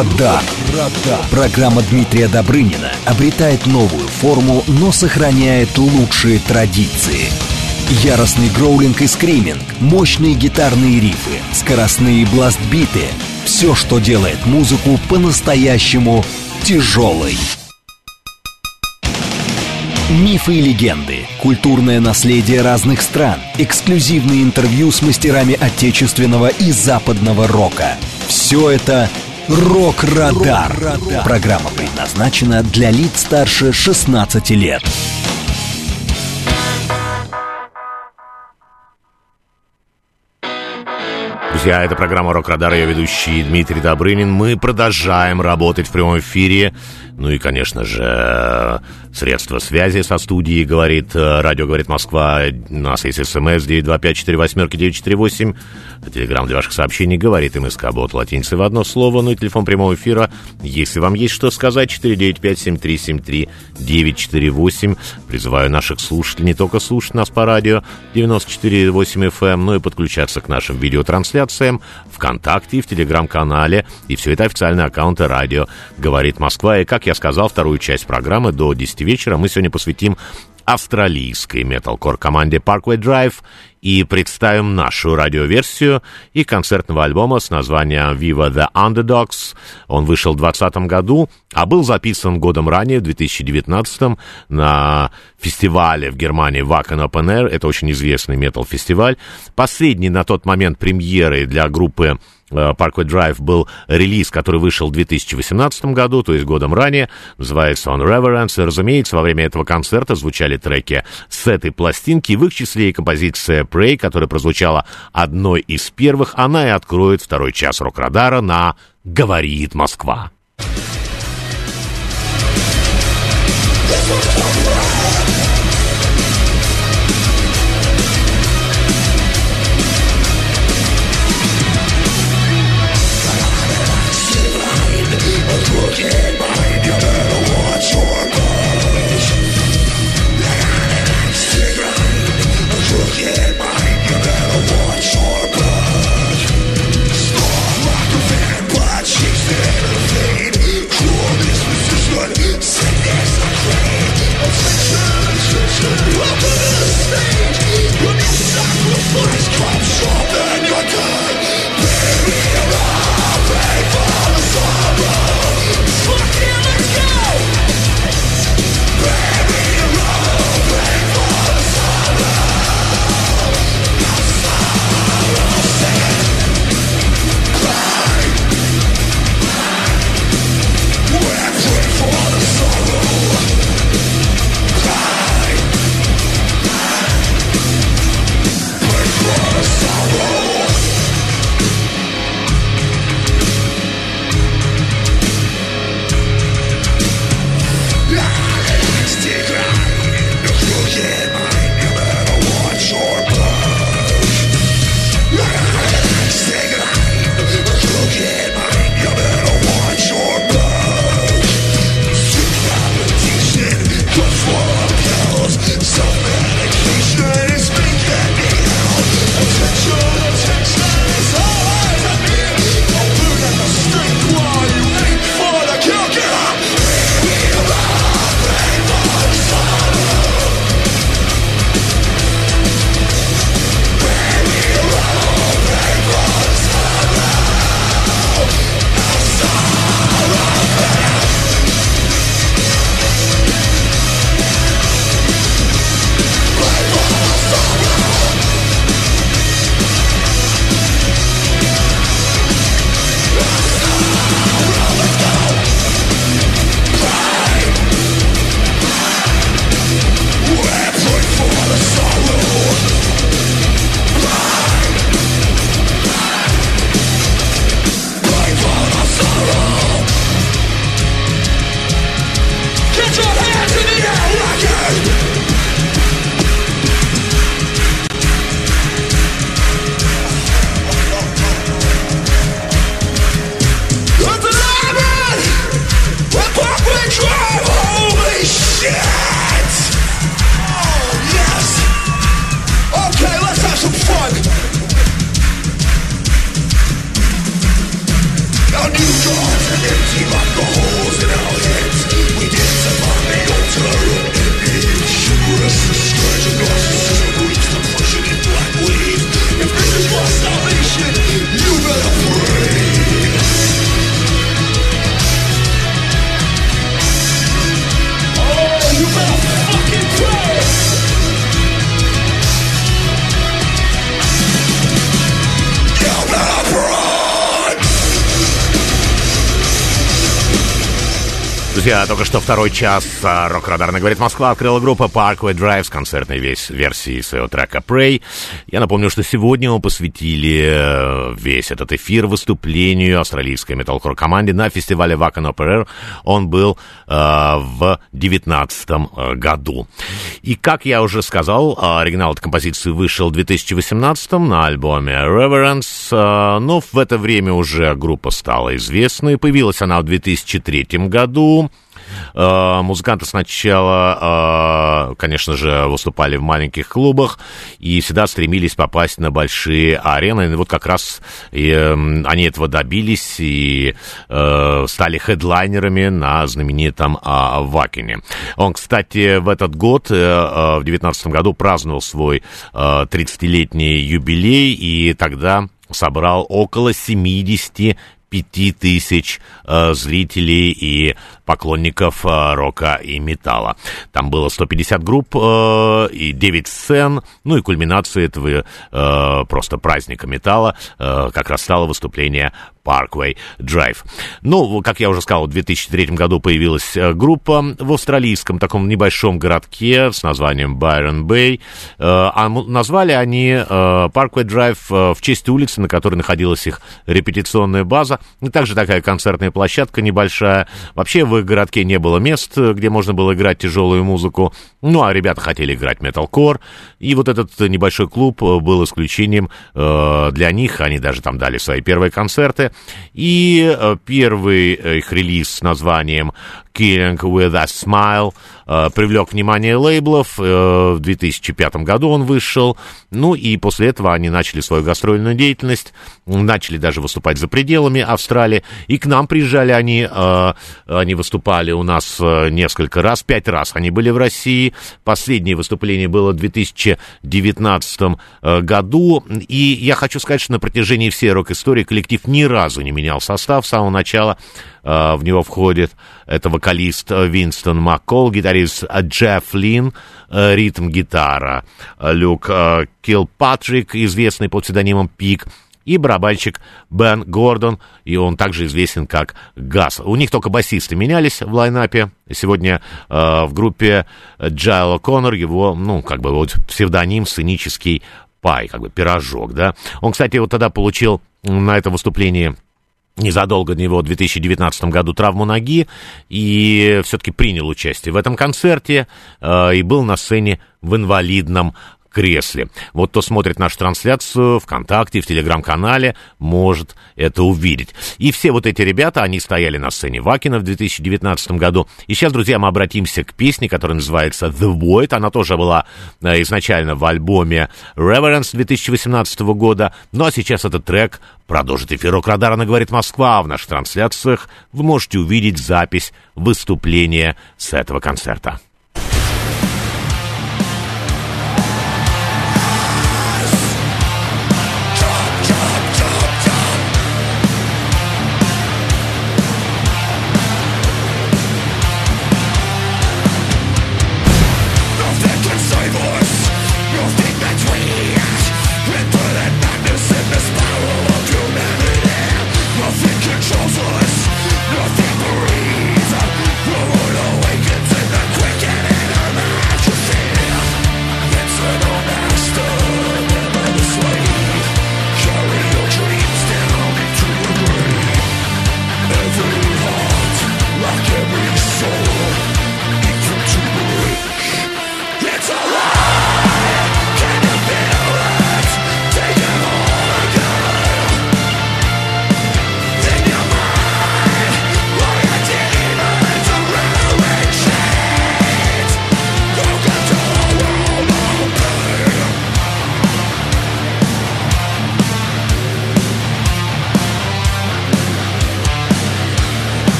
Рок-Радар. Программа Дмитрия Добрынина обретает новую форму, но сохраняет лучшие традиции. Яростный гроулинг и скриминг, мощные гитарные рифы, скоростные бластбиты — все, что делает музыку по-настоящему тяжелой. Мифы и легенды, культурное наследие разных стран, эксклюзивные интервью с мастерами отечественного и западного рока. Все это «Рок-Радар». Программа предназначена для лиц старше 16 лет. Друзья, это программа «Рок-Радар», ее ведущий Дмитрий Добрынин. Мы продолжаем работать в прямом эфире. Ну и, конечно же, средства связи со студией, говорит э, радио «Говорит Москва». У нас есть смс 925-48-948. Телеграмм для ваших сообщений говорит МСК Бот латиницей в одно слово. Ну и телефон прямого эфира. Если вам есть что сказать, 495-7373-948. Призываю наших слушателей не только слушать нас по радио 94,8 FM, но и подключаться к нашим видеотрансляциям ВКонтакте и в Телеграм-канале. И все это официальные аккаунты радио «Говорит Москва». И, как я сказал, вторую часть программы до 10 вечера мы сегодня посвятим австралийской металкор команде Parkway Drive и представим нашу радиоверсию и концертного альбома с названием Viva the Underdogs. Он вышел в 2020 году, а был записан годом ранее, в 2019 на фестивале в Германии Wacken Open Air. Это очень известный метал-фестиваль. Последний на тот момент премьеры для группы э, Parkway Drive был релиз, который вышел в 2018 году, то есть годом ранее, называется он Reverence. И, разумеется, во время этого концерта звучали треки с этой пластинки, в их числе и композиция Prey, которая прозвучала одной из первых, она и откроет второй час рок-радара на «Говорит Москва». Get Друзья, только что второй час а, рок-радарно говорит Москва открыла группа Parkway Drive с концертной весь версии своего трека Pray. Я напомню, что сегодня мы посвятили э, весь этот эфир выступлению австралийской металкор команде на фестивале Wacken Open Air. Он был э, в девятнадцатом э, году. И как я уже сказал, э, оригинал этой композиции вышел в 2018 на альбоме Reverence. Э, но в это время уже группа стала известной. Появилась она в 2003 году. Э, Музыканты сначала, э, конечно же, выступали в маленьких клубах и всегда стремились попасть на большие арены. И вот как раз и, э, они этого добились и э, стали хедлайнерами на знаменитом э, Вакине. Он, кстати, в этот год, в 2019 году, праздновал свой э, 30-летний юбилей, и тогда собрал около 70 пяти тысяч э, зрителей и поклонников э, рока и металла. Там было 150 групп э, и 9 сцен, ну и кульминацией этого просто праздника металла как раз стало выступление Parkway Drive. Ну, как я уже сказал, в 2003 году появилась э, группа в австралийском таком небольшом городке с названием Байрон Бэй. А м- назвали они э, Parkway Drive э, в честь улицы, на которой находилась их репетиционная база. И также такая концертная площадка небольшая. Вообще в их городке не было мест, где можно было играть тяжелую музыку. Ну, а ребята хотели играть металкор. И вот этот небольшой клуб э, был исключением э, для них. Они даже там дали свои первые концерты. И э, первый э, их релиз с названием Killing with a Smile привлек внимание лейблов. Э, в 2005 году он вышел. Ну и после этого они начали свою гастрольную деятельность. Начали даже выступать за пределами Австралии. И к нам приезжали они. Э, они выступали у нас э, несколько раз. Пять раз они были в России. Последнее выступление было в 2019 э, году. И я хочу сказать, что на протяжении всей рок-истории коллектив ни разу не менял состав с самого начала. Э, В него входит это вокалист э, Винстон Маккол, гитарист э, Джефф Лин, ритм-гитара Люк Килпатрик, известный под псевдонимом Пик, и барабанщик Бен Гордон, и он также известен как Газ. У них только басисты менялись в лайнапе. Сегодня э, в группе Джайл О'Коннор, его, ну, как бы вот псевдоним сценический пай, как бы пирожок, да. Он, кстати, вот тогда получил на это выступление незадолго до него в 2019 году травму ноги и все-таки принял участие в этом концерте э, и был на сцене в инвалидном кресле. Вот кто смотрит нашу трансляцию ВКонтакте, в Телеграм-канале, может это увидеть. И все вот эти ребята, они стояли на сцене Вакина в 2019 году. И сейчас, друзья, мы обратимся к песне, которая называется The Void. Она тоже была э, изначально в альбоме Reverence 2018 года. Ну а сейчас этот трек продолжит эфир Рок-Радара «Говорит Москва». В наших трансляциях вы можете увидеть запись выступления с этого концерта.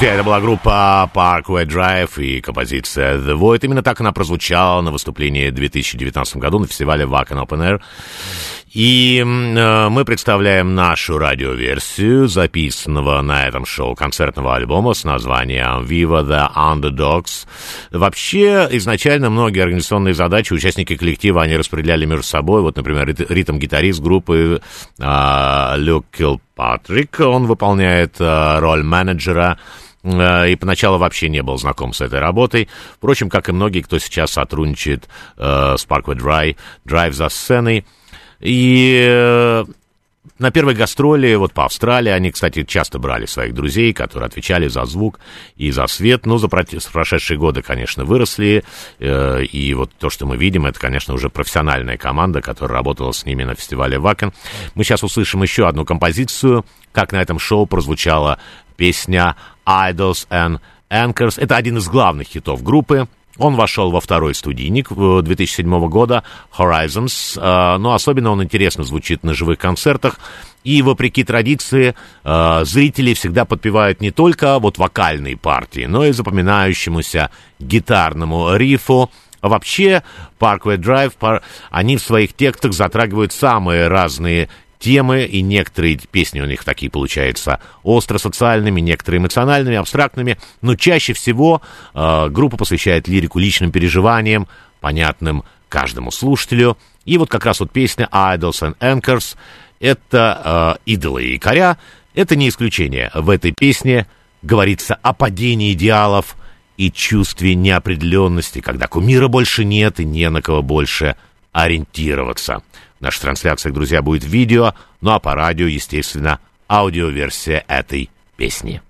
Друзья, это была группа Parkway Drive и композиция The Void. Именно так она прозвучала на выступлении в 2019 году на фестивале Wacken Open Air. И э, мы представляем нашу радиоверсию записанного на этом шоу концертного альбома с названием Viva the Underdogs. Вообще, изначально многие организационные задачи участники коллектива, они распределяли между собой. Вот, например, рит- ритм-гитарист группы э, Люк Килпатрик, он выполняет э, роль менеджера и поначалу вообще не был знаком с этой работой. Впрочем, как и многие, кто сейчас сотрудничает э, с Parkway Drive, Drive за сценой. И э, на первой гастроли вот по Австралии они, кстати, часто брали своих друзей, которые отвечали за звук и за свет. Ну, за прошедшие годы, конечно, выросли. э, и вот то, что мы видим, это, конечно, уже профессиональная команда, которая работала с ними на фестивале Вакен. Мы сейчас услышим еще одну композицию, как на этом шоу прозвучала песня «Idols and Anchors». Это один из главных хитов группы. Он вошел во второй студийник э, 2007 года Horizons, э, но особенно он интересно звучит на живых концертах. И вопреки традиции, э, зрители всегда подпевают не только вот вокальные партии, но и запоминающемуся гитарному рифу. А Вообще, Parkway Drive, они в своих текстах затрагивают самые разные темы, и некоторые песни у них такие получаются остро-социальными, некоторые эмоциональными, абстрактными, но чаще всего э, группа посвящает лирику личным переживаниям, понятным каждому слушателю. И вот как раз вот песня «Idols and Anchors» — это э, «Идолы и якоря», это не исключение. В этой песне говорится о падении идеалов и чувстве неопределенности, когда кумира больше нет и не на кого больше ориентироваться. В нашей трансляции, друзья, будет видео, ну а по радио, естественно, аудиоверсия этой песни.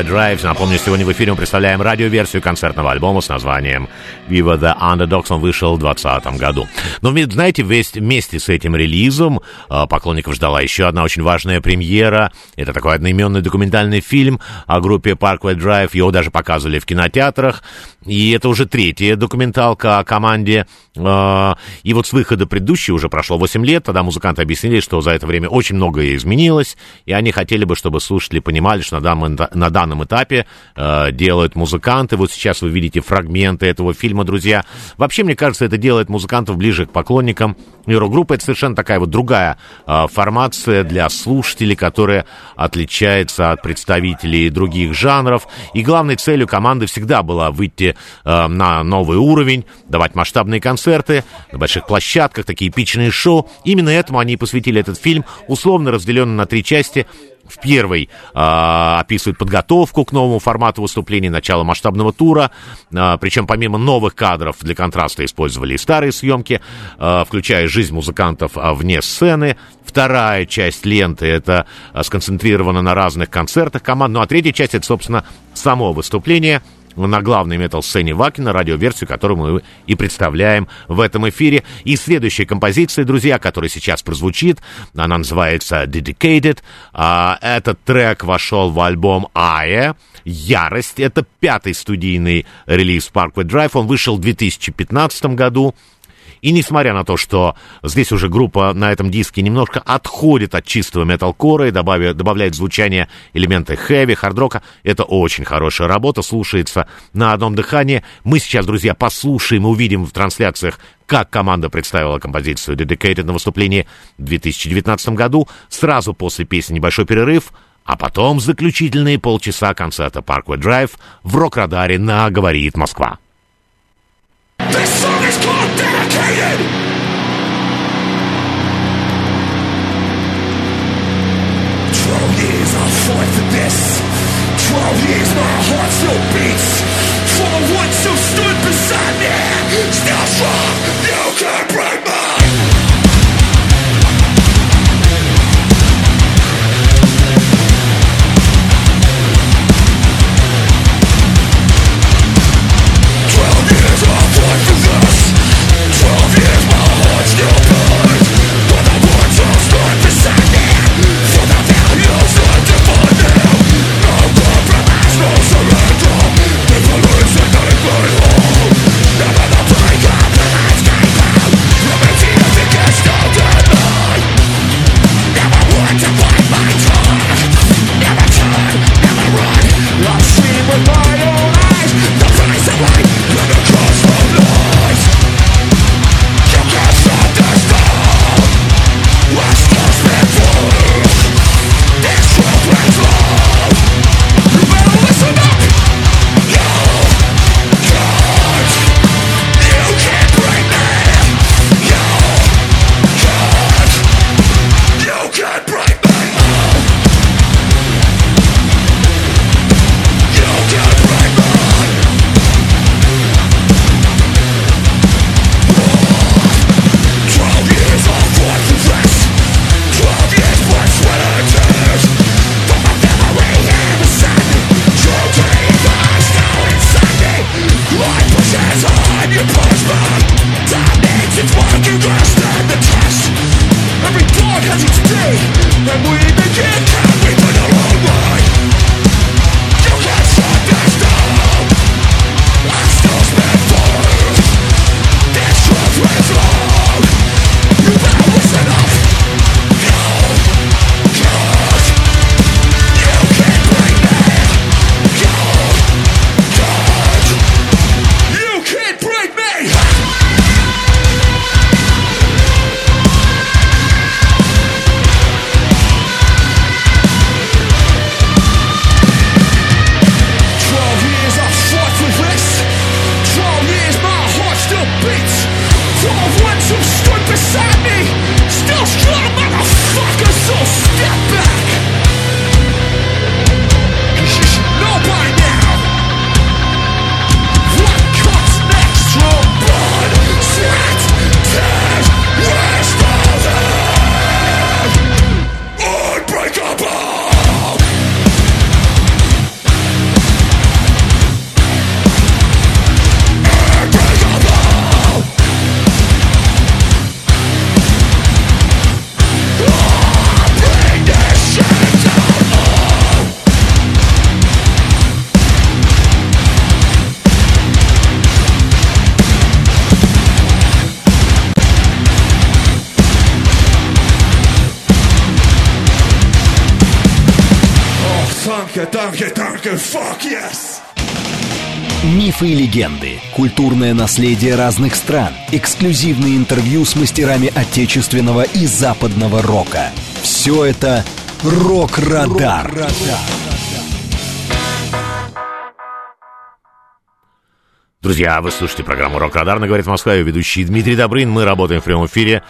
Parkway Drive. Напомню, сегодня в эфире мы представляем радиоверсию концертного альбома с названием Viva the Underdogs. Он вышел в 2020 году. Но, знаете, вместе с этим релизом э, поклонников ждала еще одна очень важная премьера. Это такой одноименный документальный фильм о группе Parkway Drive. Его даже показывали в кинотеатрах. И это уже третья документалка о команде. Э, И вот с выхода предыдущей уже прошло 8 лет. Тогда музыканты объяснили, что за это время очень многое изменилось. И они хотели бы, чтобы слушатели понимали, что на данном, на данном этапе э, делают музыканты. Вот сейчас вы видите фрагменты этого фильма, друзья. Вообще, мне кажется, это делает музыкантов ближе к поклонникам. И это совершенно такая вот другая э, формация для слушателей, которая отличается от представителей других жанров. И главной целью команды всегда была выйти э, на новый уровень, давать масштабные концерты на больших площадках, такие эпичные шоу. Именно этому они и посвятили этот фильм, условно разделенный на три части. В первой а, описывает подготовку к новому формату выступлений, начало масштабного тура. А, причем помимо новых кадров для контраста использовали и старые съемки, а, включая жизнь музыкантов а, вне сцены. Вторая часть ленты это а, сконцентрировано на разных концертах команд. Ну а третья часть это, собственно, само выступление на главной метал-сцене Вакина, радиоверсию, которую мы и представляем в этом эфире. И следующая композиция, друзья, которая сейчас прозвучит, она называется Dedicated. А, этот трек вошел в альбом Ая. Ярость. Это пятый студийный релиз Parkway Drive. Он вышел в 2015 году. И несмотря на то, что здесь уже группа на этом диске немножко отходит от чистого металкора и добавя- добавляет звучание элементы хэви, хардрока, это очень хорошая работа, слушается на одном дыхании. Мы сейчас, друзья, послушаем и увидим в трансляциях, как команда представила композицию Dedicated на выступлении в 2019 году. Сразу после песни небольшой перерыв, а потом заключительные полчаса концерта Parkway Drive в рок-радаре на «Говорит Москва». This song is called Twelve years I fought for this. Twelve years my heart still beats. For the ones who stood beside me. Still strong, donkey, fuck yes! Мифы и легенды, культурное наследие разных стран, эксклюзивные интервью с мастерами отечественного и западного рока. Все это «Рок-Радар». Друзья, вы слушаете программу «Рок-Радар» на «Говорит Москва». Ее ведущий Дмитрий Добрын. Мы работаем в прямом эфире.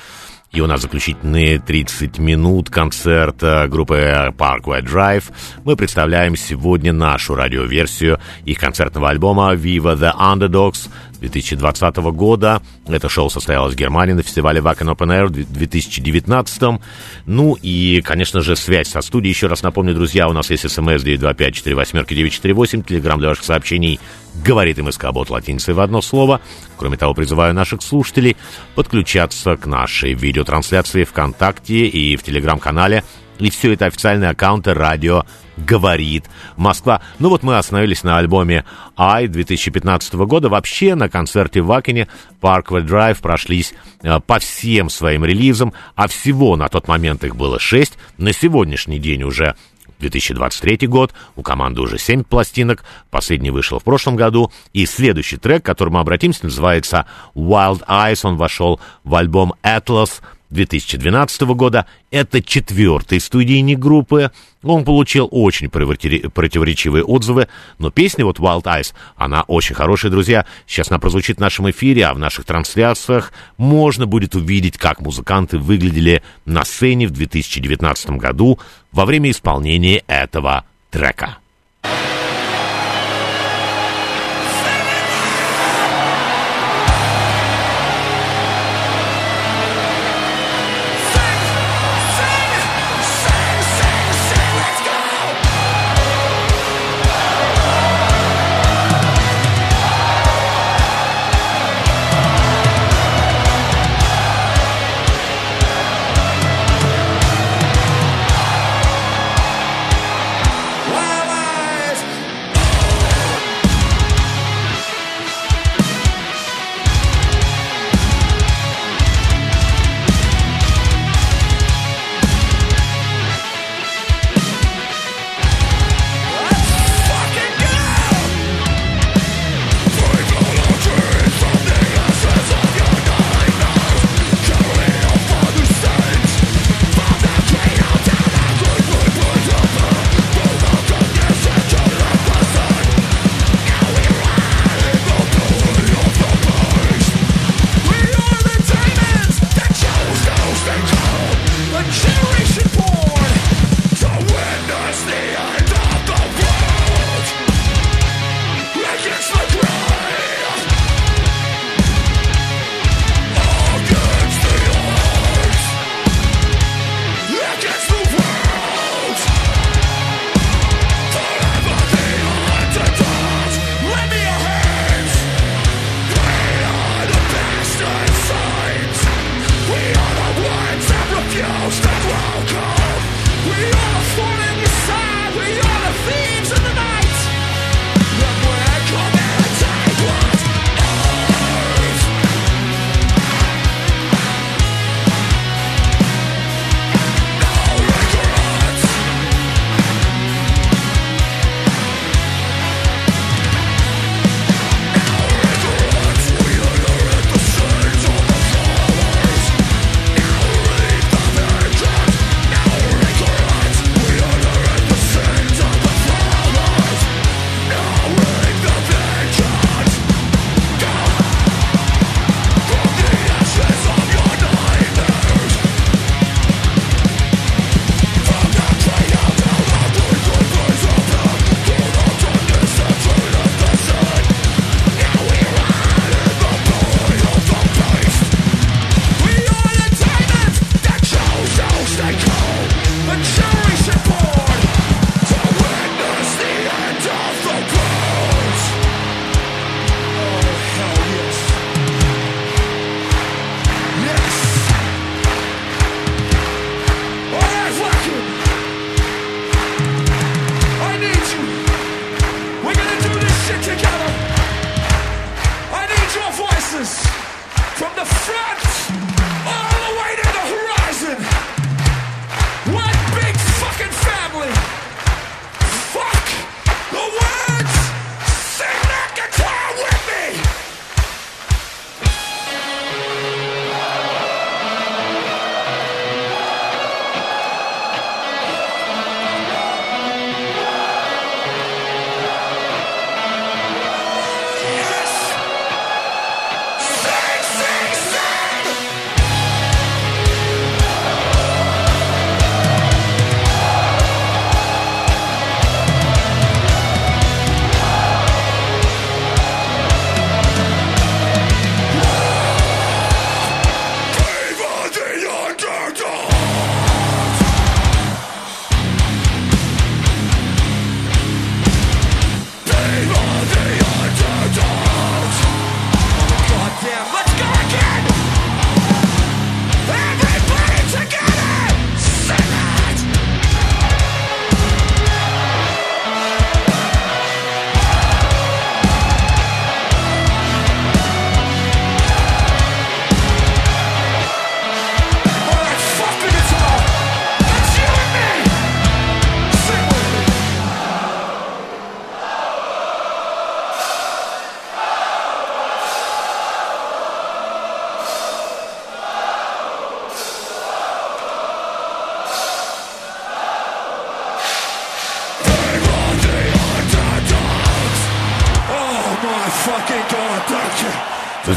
И у нас заключительные 30 минут концерта группы Parkway Drive. Мы представляем сегодня нашу радиоверсию их концертного альбома Viva the Underdogs 2020 года. Это шоу состоялось в Германии на фестивале Wacken Open Air в 2019. Ну и, конечно же, связь со студией. Еще раз напомню, друзья, у нас есть смс 925-48-948, телеграмм для ваших сообщений говорит МСК Бот латиницей в одно слово. Кроме того, призываю наших слушателей подключаться к нашей видеотрансляции ВКонтакте и в Телеграм-канале. И все это официальные аккаунты радио «Говорит Москва». Ну вот мы остановились на альбоме «Ай» 2015 года. Вообще на концерте в Акине Parkway Drive прошлись э, по всем своим релизам, а всего на тот момент их было шесть. На сегодняшний день уже 2023 год, у команды уже 7 пластинок, последний вышел в прошлом году, и следующий трек, к которому обратимся, называется Wild Eyes, он вошел в альбом Atlas 2012 года. Это четвертый студийник группы. Он получил очень противоречивые отзывы, но песня вот Wild Eyes, она очень хорошая, друзья. Сейчас она прозвучит в нашем эфире, а в наших трансляциях можно будет увидеть, как музыканты выглядели на сцене в 2019 году во время исполнения этого трека.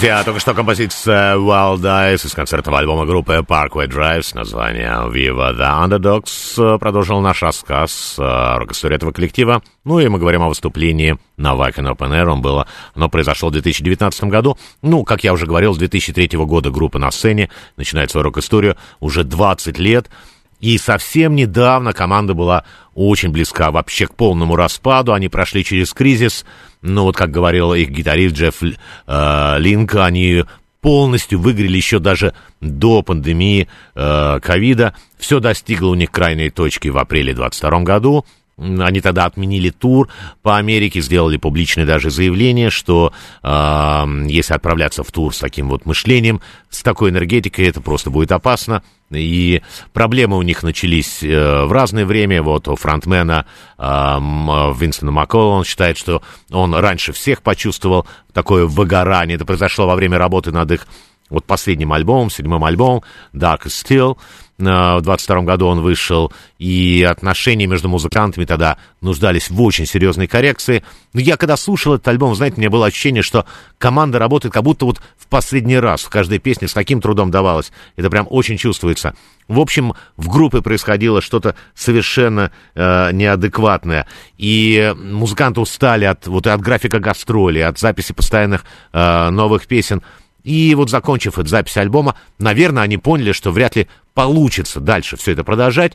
Друзья, только что композиция Wild Eyes из концертного альбома группы Parkway Drive с названием Viva the Underdogs продолжил наш рассказ о рок-истории этого коллектива. Ну и мы говорим о выступлении на Wacken Open Air. Он было, оно произошло в 2019 году. Ну, как я уже говорил, с 2003 года группа на сцене начинает свою рок-историю уже 20 лет. И совсем недавно команда была очень близка вообще к полному распаду. Они прошли через кризис. Ну, вот как говорил их гитарист Джефф э, Линк, они полностью выиграли еще даже до пандемии э, ковида. Все достигло у них крайней точки в апреле 2022 году. Они тогда отменили тур по Америке, сделали публичное даже заявление, что э, если отправляться в тур с таким вот мышлением, с такой энергетикой, это просто будет опасно. И проблемы у них начались э, в разное время. Вот у фронтмена э, Винстона Маккола, он считает, что он раньше всех почувствовал такое выгорание. Это произошло во время работы над их вот последним альбомом, седьмым альбомом Dark Still. В 22 году он вышел, и отношения между музыкантами тогда нуждались в очень серьезной коррекции. Но я когда слушал этот альбом, знаете, меня было ощущение, что команда работает как будто вот в последний раз. В каждой песне с таким трудом давалось. Это прям очень чувствуется. В общем, в группе происходило что-то совершенно э, неадекватное. И музыканты устали от, вот, от графика гастролей, от записи постоянных э, новых песен. И вот закончив эту запись альбома, наверное, они поняли, что вряд ли получится дальше все это продолжать.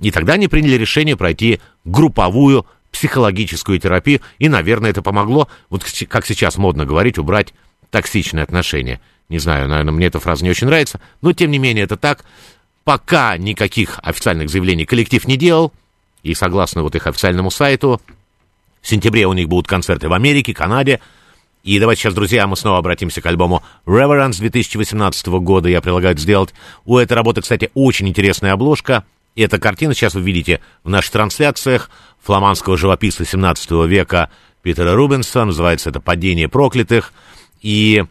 И тогда они приняли решение пройти групповую психологическую терапию. И, наверное, это помогло, вот как сейчас модно говорить, убрать токсичные отношения. Не знаю, наверное, мне эта фраза не очень нравится, но, тем не менее, это так. Пока никаких официальных заявлений коллектив не делал, и согласно вот их официальному сайту, в сентябре у них будут концерты в Америке, Канаде, и давайте сейчас, друзья, мы снова обратимся к альбому Reverence 2018 года. Я предлагаю это сделать. У этой работы, кстати, очень интересная обложка. И эта картина сейчас вы видите в наших трансляциях фламандского живописца 17 века Питера Рубенса. Называется это «Падение проклятых». И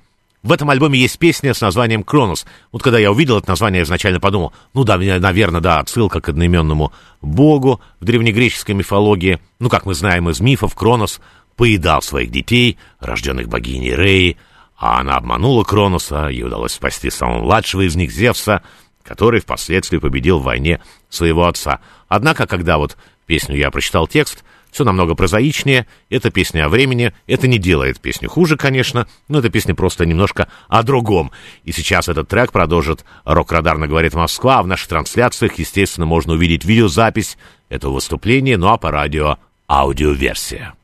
в этом альбоме есть песня с названием «Кронос». Вот когда я увидел это название, я изначально подумал, ну да, наверное, да, отсылка к одноименному богу в древнегреческой мифологии. Ну, как мы знаем из мифов, Кронос поедал своих детей, рожденных богиней Реи, а она обманула Кроноса, ей удалось спасти самого младшего из них, Зевса, который впоследствии победил в войне своего отца. Однако, когда вот песню я прочитал текст, все намного прозаичнее, это песня о времени, это не делает песню хуже, конечно, но эта песня просто немножко о другом. И сейчас этот трек продолжит «Рок-радарно говорит Москва», а в наших трансляциях, естественно, можно увидеть видеозапись этого выступления, ну а по радио аудиоверсия.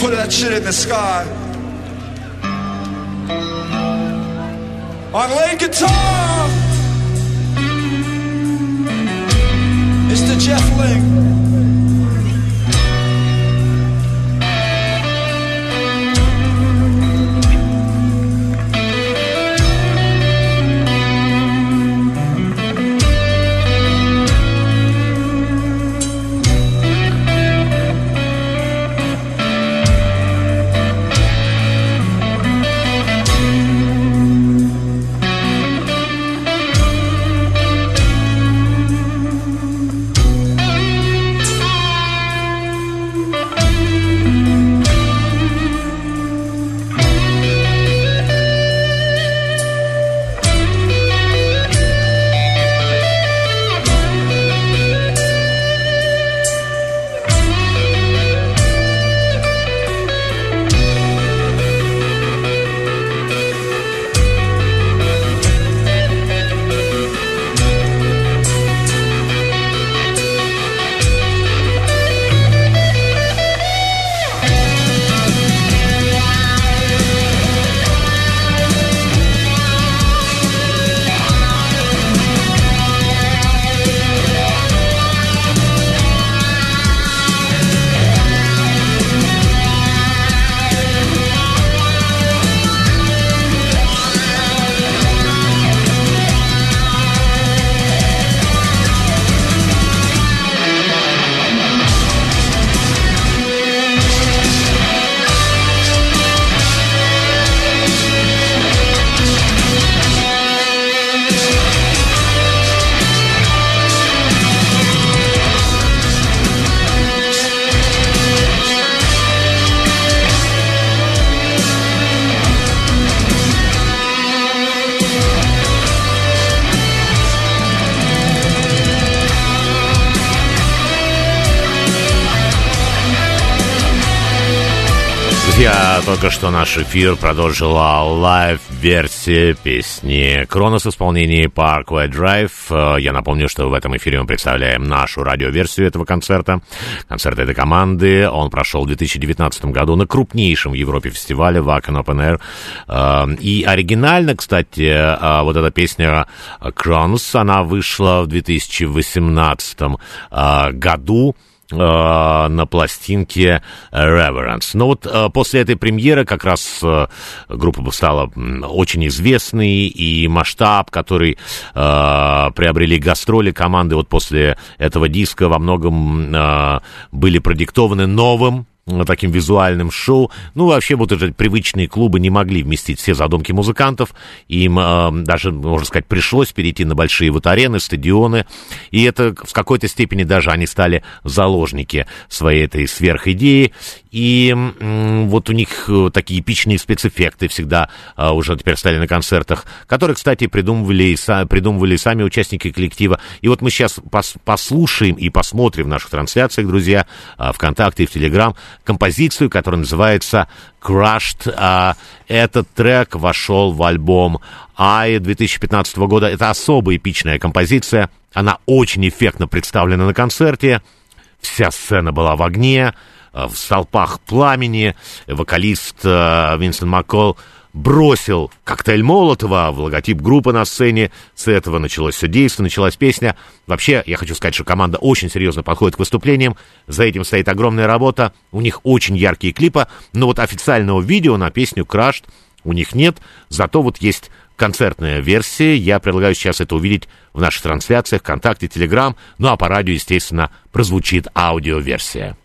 Put that shit in the sky. On lead guitar, Mr. Jeff Link. Только что наш эфир продолжила лайв-версия песни «Кронос» в исполнении Parkway Drive. Э, Я напомню, что в этом эфире мы представляем нашу радиоверсию этого концерта. Концерт этой команды, он прошел в 2019 году на крупнейшем в Европе фестивале Wacken Open Air. Э, И оригинально, кстати, э, вот эта песня «Кронос», она вышла в 2018 году э, на пластинке Reverence. Но вот э, после этой премьеры как раз э, группа стала очень известной, и масштаб, который э, приобрели гастроли команды вот после этого диска во многом э, были продиктованы новым э, таким визуальным шоу. Ну, вообще, вот эти привычные клубы не могли вместить все задумки музыкантов. Им э, даже, можно сказать, пришлось перейти на большие вот арены, стадионы. И это в какой-то степени даже они стали заложники своей этой сверхидеи. И вот у них э, такие эпичные спецэффекты всегда э, уже теперь стали на концертах, которые, кстати, придумывали, придумывали сами участники коллектива. И вот мы сейчас пос- послушаем и посмотрим в наших трансляциях, друзья, э, ВКонтакте и в Телеграм, композицию, которая называется Crushed. А, Этот трек вошел в альбом Ай 2015 года. Это особо эпичная композиция. Она очень эффектно представлена на концерте. Вся сцена была в огне, в столпах пламени. Вокалист э, Винсент Маккол бросил коктейль Молотова в логотип группы на сцене. С этого началось все действие, началась песня. Вообще, я хочу сказать, что команда очень серьезно подходит к выступлениям. За этим стоит огромная работа. У них очень яркие клипы. Но вот официального видео на песню «Крашт» у них нет. Зато вот есть концертная версия. Я предлагаю сейчас это увидеть в наших трансляциях, ВКонтакте, Телеграм. Ну а по радио, естественно, прозвучит аудиоверсия.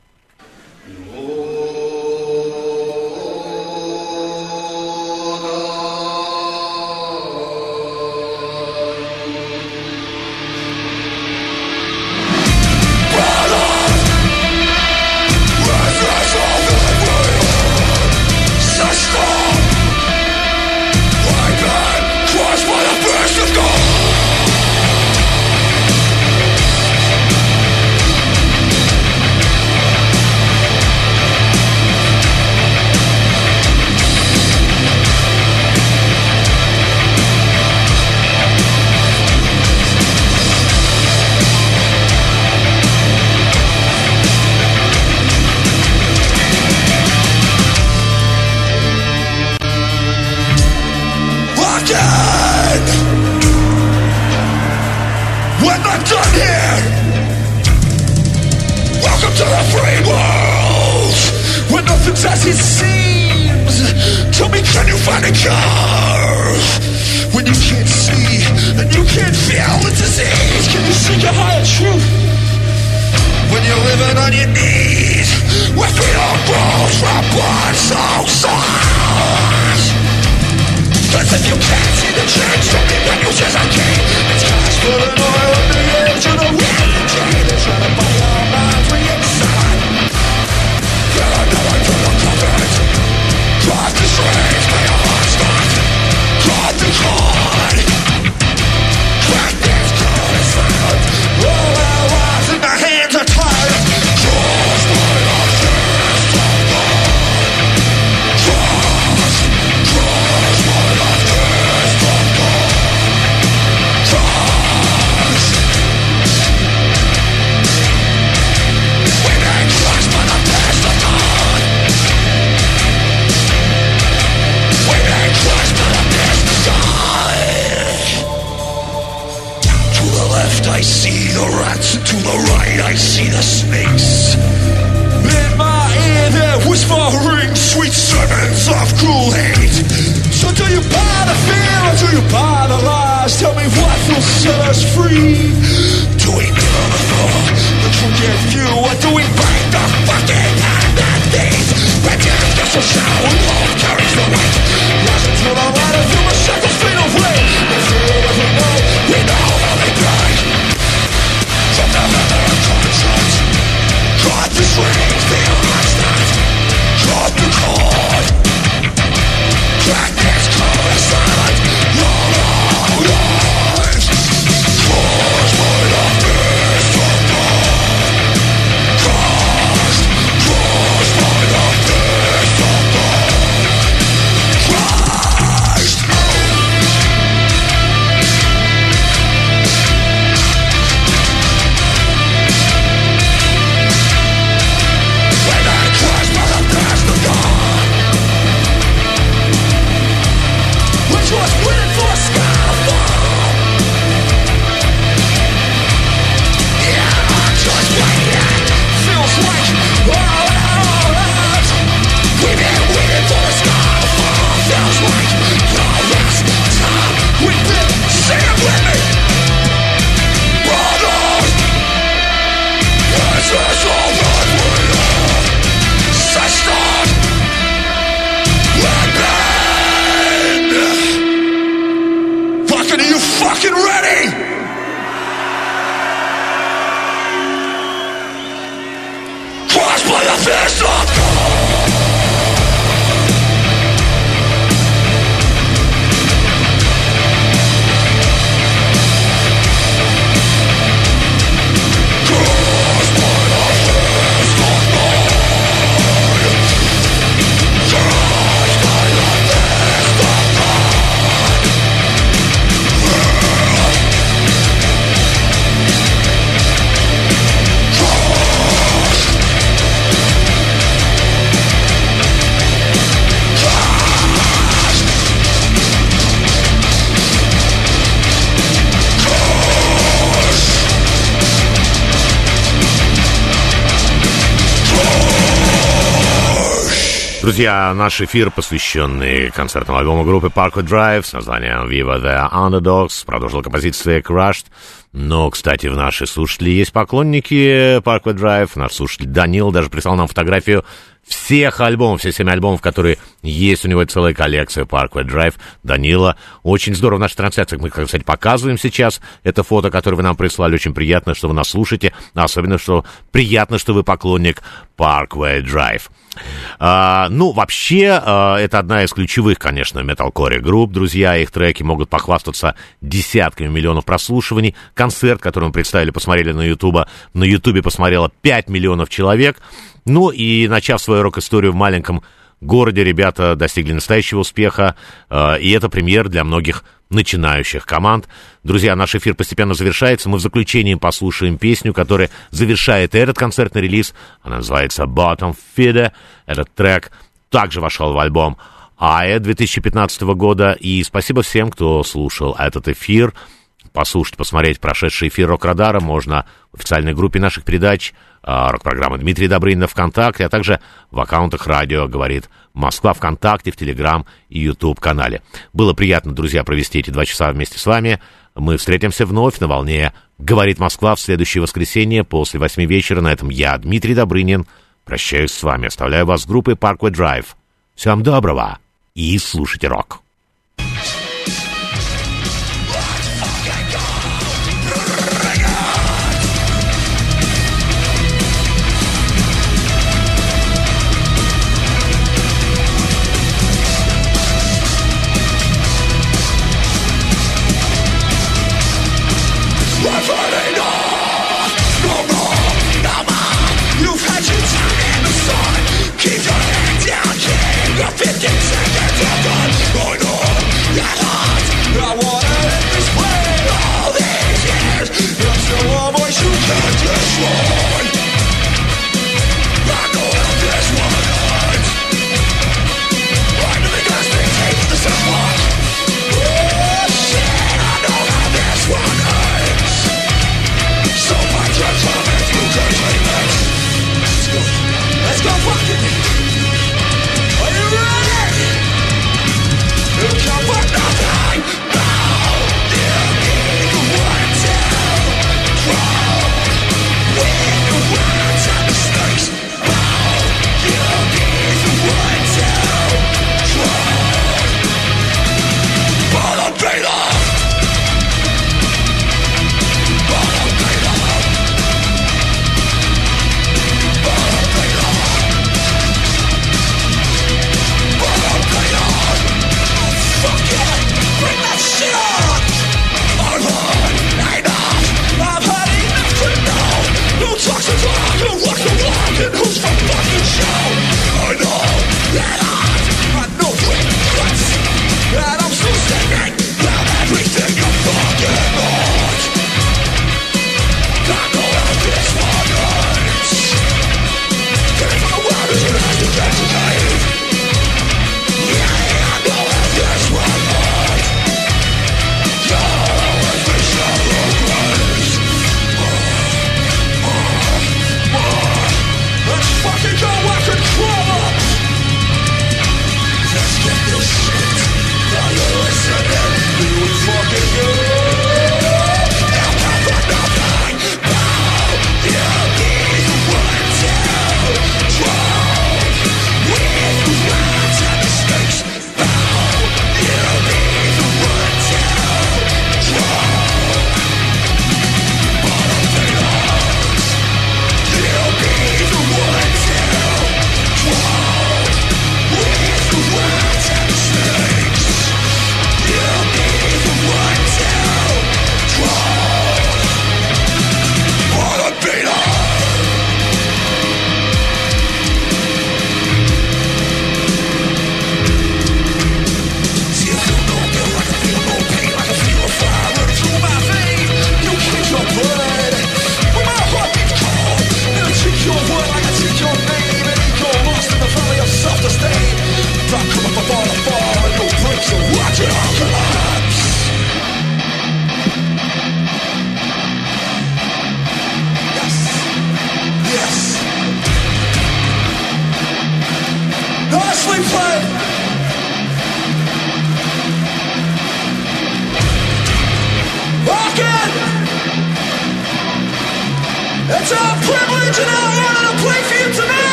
Друзья, наш эфир, посвященный концертному альбому группы Parkway Drive с названием Viva the Underdogs, продолжил композиция Crushed. Но, кстати, в нашей слушатели есть поклонники Parkway Drive. Наш слушатель Данил даже прислал нам фотографию всех альбомов, все семь альбомов, которые есть у него целая коллекция Parkway Drive. Данила, очень здорово в нашей трансляции. Мы, кстати, показываем сейчас это фото, которое вы нам прислали. Очень приятно, что вы нас слушаете. Особенно, что приятно, что вы поклонник Parkway Drive. А, ну, вообще, а, это одна из ключевых, конечно, металкоре групп, друзья. Их треки могут похвастаться десятками миллионов прослушиваний. Концерт, который мы представили, посмотрели на Ютубе, на Ютубе посмотрело 5 миллионов человек. Ну и начав свою рок-историю в маленьком городе, ребята достигли настоящего успеха, э, и это премьер для многих начинающих команд. Друзья, наш эфир постепенно завершается. Мы в заключении послушаем песню, которая завершает этот концертный релиз. Она называется «Bottom Feeder». Этот трек также вошел в альбом «Ая» 2015 года. И спасибо всем, кто слушал этот эфир. Послушать, посмотреть прошедший эфир «Рок Радара» можно официальной группе наших передач, а, рок-программы Дмитрия Добрынина ВКонтакте, а также в аккаунтах радио «Говорит Москва» ВКонтакте, в Телеграм и Ютуб-канале. Было приятно, друзья, провести эти два часа вместе с вами. Мы встретимся вновь на волне «Говорит Москва» в следующее воскресенье после восьми вечера. На этом я, Дмитрий Добрынин, прощаюсь с вами. Оставляю вас с группой Parkway Drive. Всем доброго и слушайте рок. That's the love I should